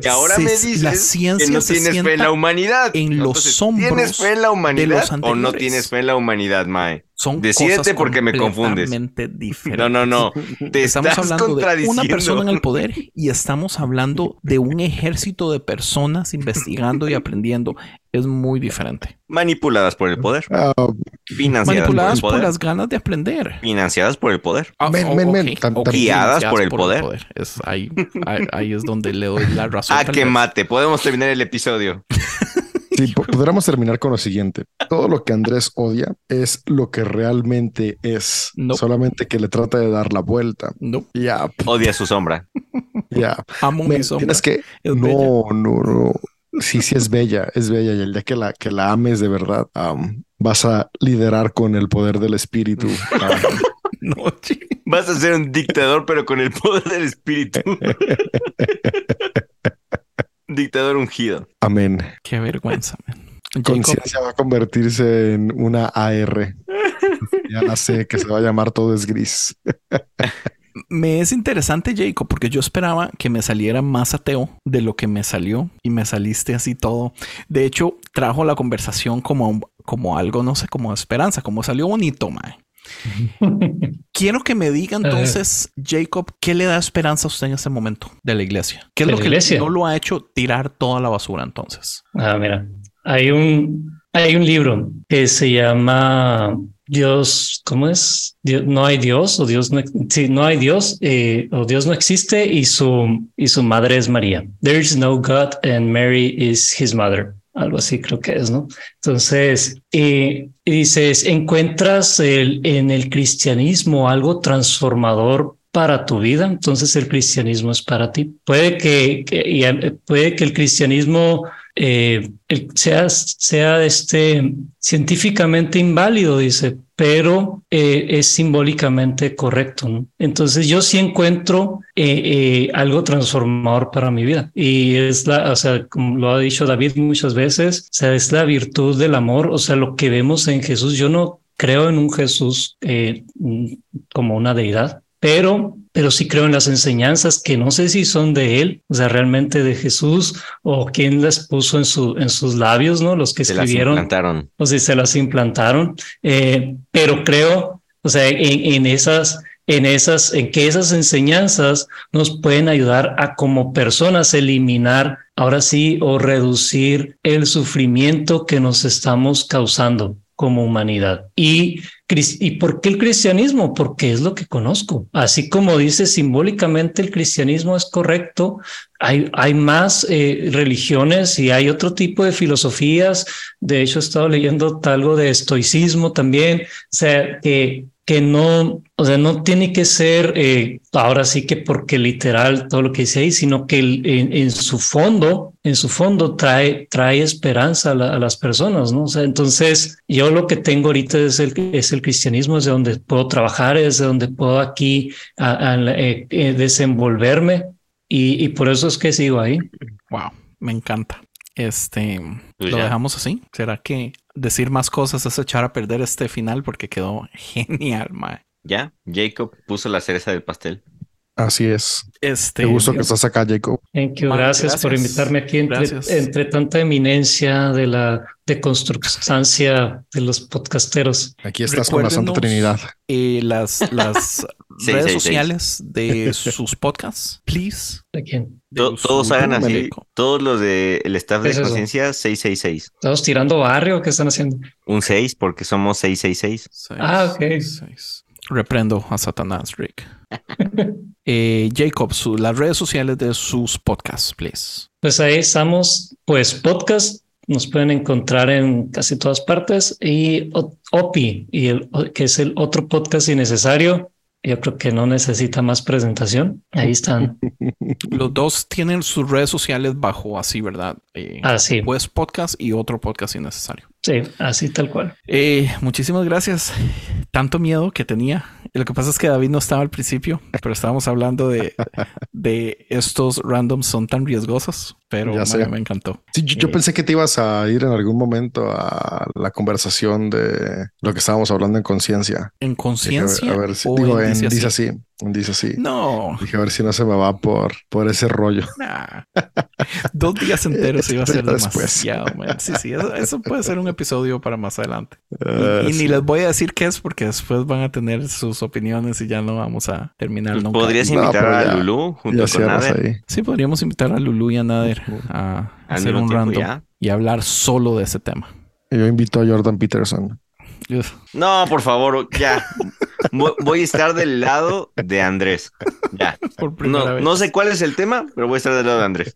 que ahora se- me la dices ciencia que no tienes fe en la humanidad. en los hombros ¿Tienes fe en la de humanidad los o no tienes fe en la humanidad, Mae? Son Decídete cosas porque me confundes. completamente diferentes. (laughs) No, no, no. Te Estamos estás hablando de una persona en el poder y estamos hablando de un ejército de personas investigando y aprendiendo. Es muy diferente. Manipuladas por el poder. Ah, Financiadas Manipuladas por por el poder. las ganas de aprender. Financiadas por el poder. Ah, Men, oh, men, men, ok, tan- ok, tan- Guiadas por el poder. Es ahí, ahí, ahí es donde le doy la razón. (laughs) Ah, tal que vez. mate. Podemos terminar el episodio. (laughs) Sí, po- podríamos terminar con lo siguiente. Todo lo que Andrés odia es lo que realmente es. No. Solamente que le trata de dar la vuelta. No, Ya, Odia su sombra. ya. amo Men, mi sombra. Tienes que. Es No, no, no. Sí, sí es bella, es bella. Y el día que la, que la ames de verdad, vas a liderar con el poder del espíritu. (laughs) No, Vas a ser un dictador, pero con el poder del espíritu. (laughs) dictador ungido. amén. qué vergüenza. man. Conciencia va a convertirse en una AR. Ya la sé que se va a llamar todo es gris. me es interesante, Jacob, porque yo esperaba que me saliera más ateo de lo que me salió y me saliste así todo. De hecho, trajo la conversación como, como algo, no sé, como esperanza, como salió bonito, mae. (laughs) Quiero que me diga entonces, Jacob, ¿qué le da esperanza a usted en este momento de la iglesia? ¿Qué es ¿De lo que iglesia? no lo ha hecho tirar toda la basura entonces? Ah, mira, hay un, Hay un libro que se llama Dios, ¿cómo es? no hay Dios o Dios no, sí, no hay Dios eh, o Dios no existe y su, y su madre es María. There is no God and Mary is his mother. Algo así creo que es, ¿no? Entonces, y dices, encuentras el, en el cristianismo algo transformador para tu vida, entonces el cristianismo es para ti. Puede que, que puede que el cristianismo eh, sea, sea este, científicamente inválido, dice, pero eh, es simbólicamente correcto. Entonces yo sí encuentro eh, algo transformador para mi vida y es la, o sea, como lo ha dicho David muchas veces, o sea, es la virtud del amor, o sea, lo que vemos en Jesús. Yo no creo en un Jesús como una deidad, pero, pero sí creo en las enseñanzas que no sé si son de él, o sea, realmente de Jesús o quién las puso en, su, en sus labios, ¿no? Los que escribieron. Se las implantaron. O si se las implantaron. Eh, pero creo, o sea, en, en esas, en esas, en que esas enseñanzas nos pueden ayudar a como personas eliminar ahora sí o reducir el sufrimiento que nos estamos causando como humanidad. Y, ¿Y por qué el cristianismo? Porque es lo que conozco. Así como dice simbólicamente el cristianismo es correcto, hay, hay más eh, religiones y hay otro tipo de filosofías. De hecho, he estado leyendo algo de estoicismo también, o sea, que que no, o sea, no tiene que ser eh, ahora sí que porque literal todo lo que dice ahí, sino que en, su fondo, en su fondo trae, trae esperanza a, las personas, ¿no? O sea, entonces yo lo que tengo ahorita es el, es el cristianismo, es de donde puedo trabajar, es de donde puedo aquí eh, eh, desenvolverme y, y por eso es que sigo ahí. Wow, me encanta. Este, pues lo dejamos así. ¿Será que decir más cosas es echar a perder este final porque quedó (laughs) genial, mae? Ya, Jacob puso la cereza del pastel. Así es. Este, Qué gusto que estás acá, Jacob. Thank you. Gracias, por invitarme aquí entre, tanta eminencia de la deconstructancia de los podcasteros. Aquí estás con la Santa Trinidad. Eh, las las redes sociales de (laughs) sus podcasts, please. ¿De quién? todos hagan así. Todos los del staff de conciencia, 666. ¿Estamos tirando barrio? ¿Qué están haciendo? Un 6 porque somos 666. ah, ok. Reprendo a Satanás, Rick. (laughs) eh, Jacob, las redes sociales de sus podcasts, please. Pues ahí estamos, pues podcast nos pueden encontrar en casi todas partes y OPI, y el, que es el otro podcast innecesario yo creo que no necesita más presentación. Ahí están. (laughs) Los dos tienen sus redes sociales bajo así, ¿verdad? Eh, así. Pues podcast y otro podcast innecesario. Sí, así tal cual. Eh, muchísimas gracias. Tanto miedo que tenía. Lo que pasa es que David no estaba al principio, pero estábamos hablando de, de estos randoms son tan riesgosos, pero me, encantó. Sí, yo, eh, pensé que te ibas a ir en algún momento a la conversación de lo que estábamos hablando en conciencia. ¿En conciencia? A ver si digo, en, dice así. Dice así. No. Dije a ver si no se me va por, por ese rollo. Dos días enteros iba a ser demasiado, Sí, sí, eso, puede ser un episodio para más adelante. y, ah, ni les voy a decir qué es porque después van a tener sus opiniones y ya no vamos a terminar pues, ¿Podrías invitar a Lulu junto con Nader? Sí, podríamos invitar a Lulu y a Nader a, hacer un random y hablar solo de ese tema. Yo invito a Jordan Peterson. No, por favor, ya. Voy a estar del lado de Andrés. Ya. no, sé cuál es el tema, pero voy a estar del lado de Andrés.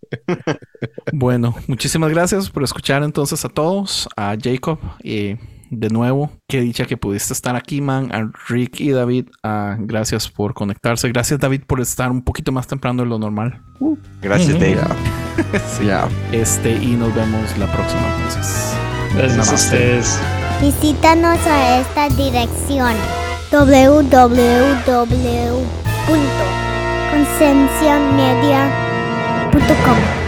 Bueno, muchísimas gracias por escuchar entonces a todos, a Jacob y de nuevo. Qué dicha que pudiste estar aquí, man. A Rick y David, uh, gracias por conectarse. Gracias, David, por estar un poquito más temprano de lo normal. gracias, David. (laughs) Este, y nos vemos la próxima entonces. Gracias a ustedes. Visítanos a esta dirección www.concienciamedia.com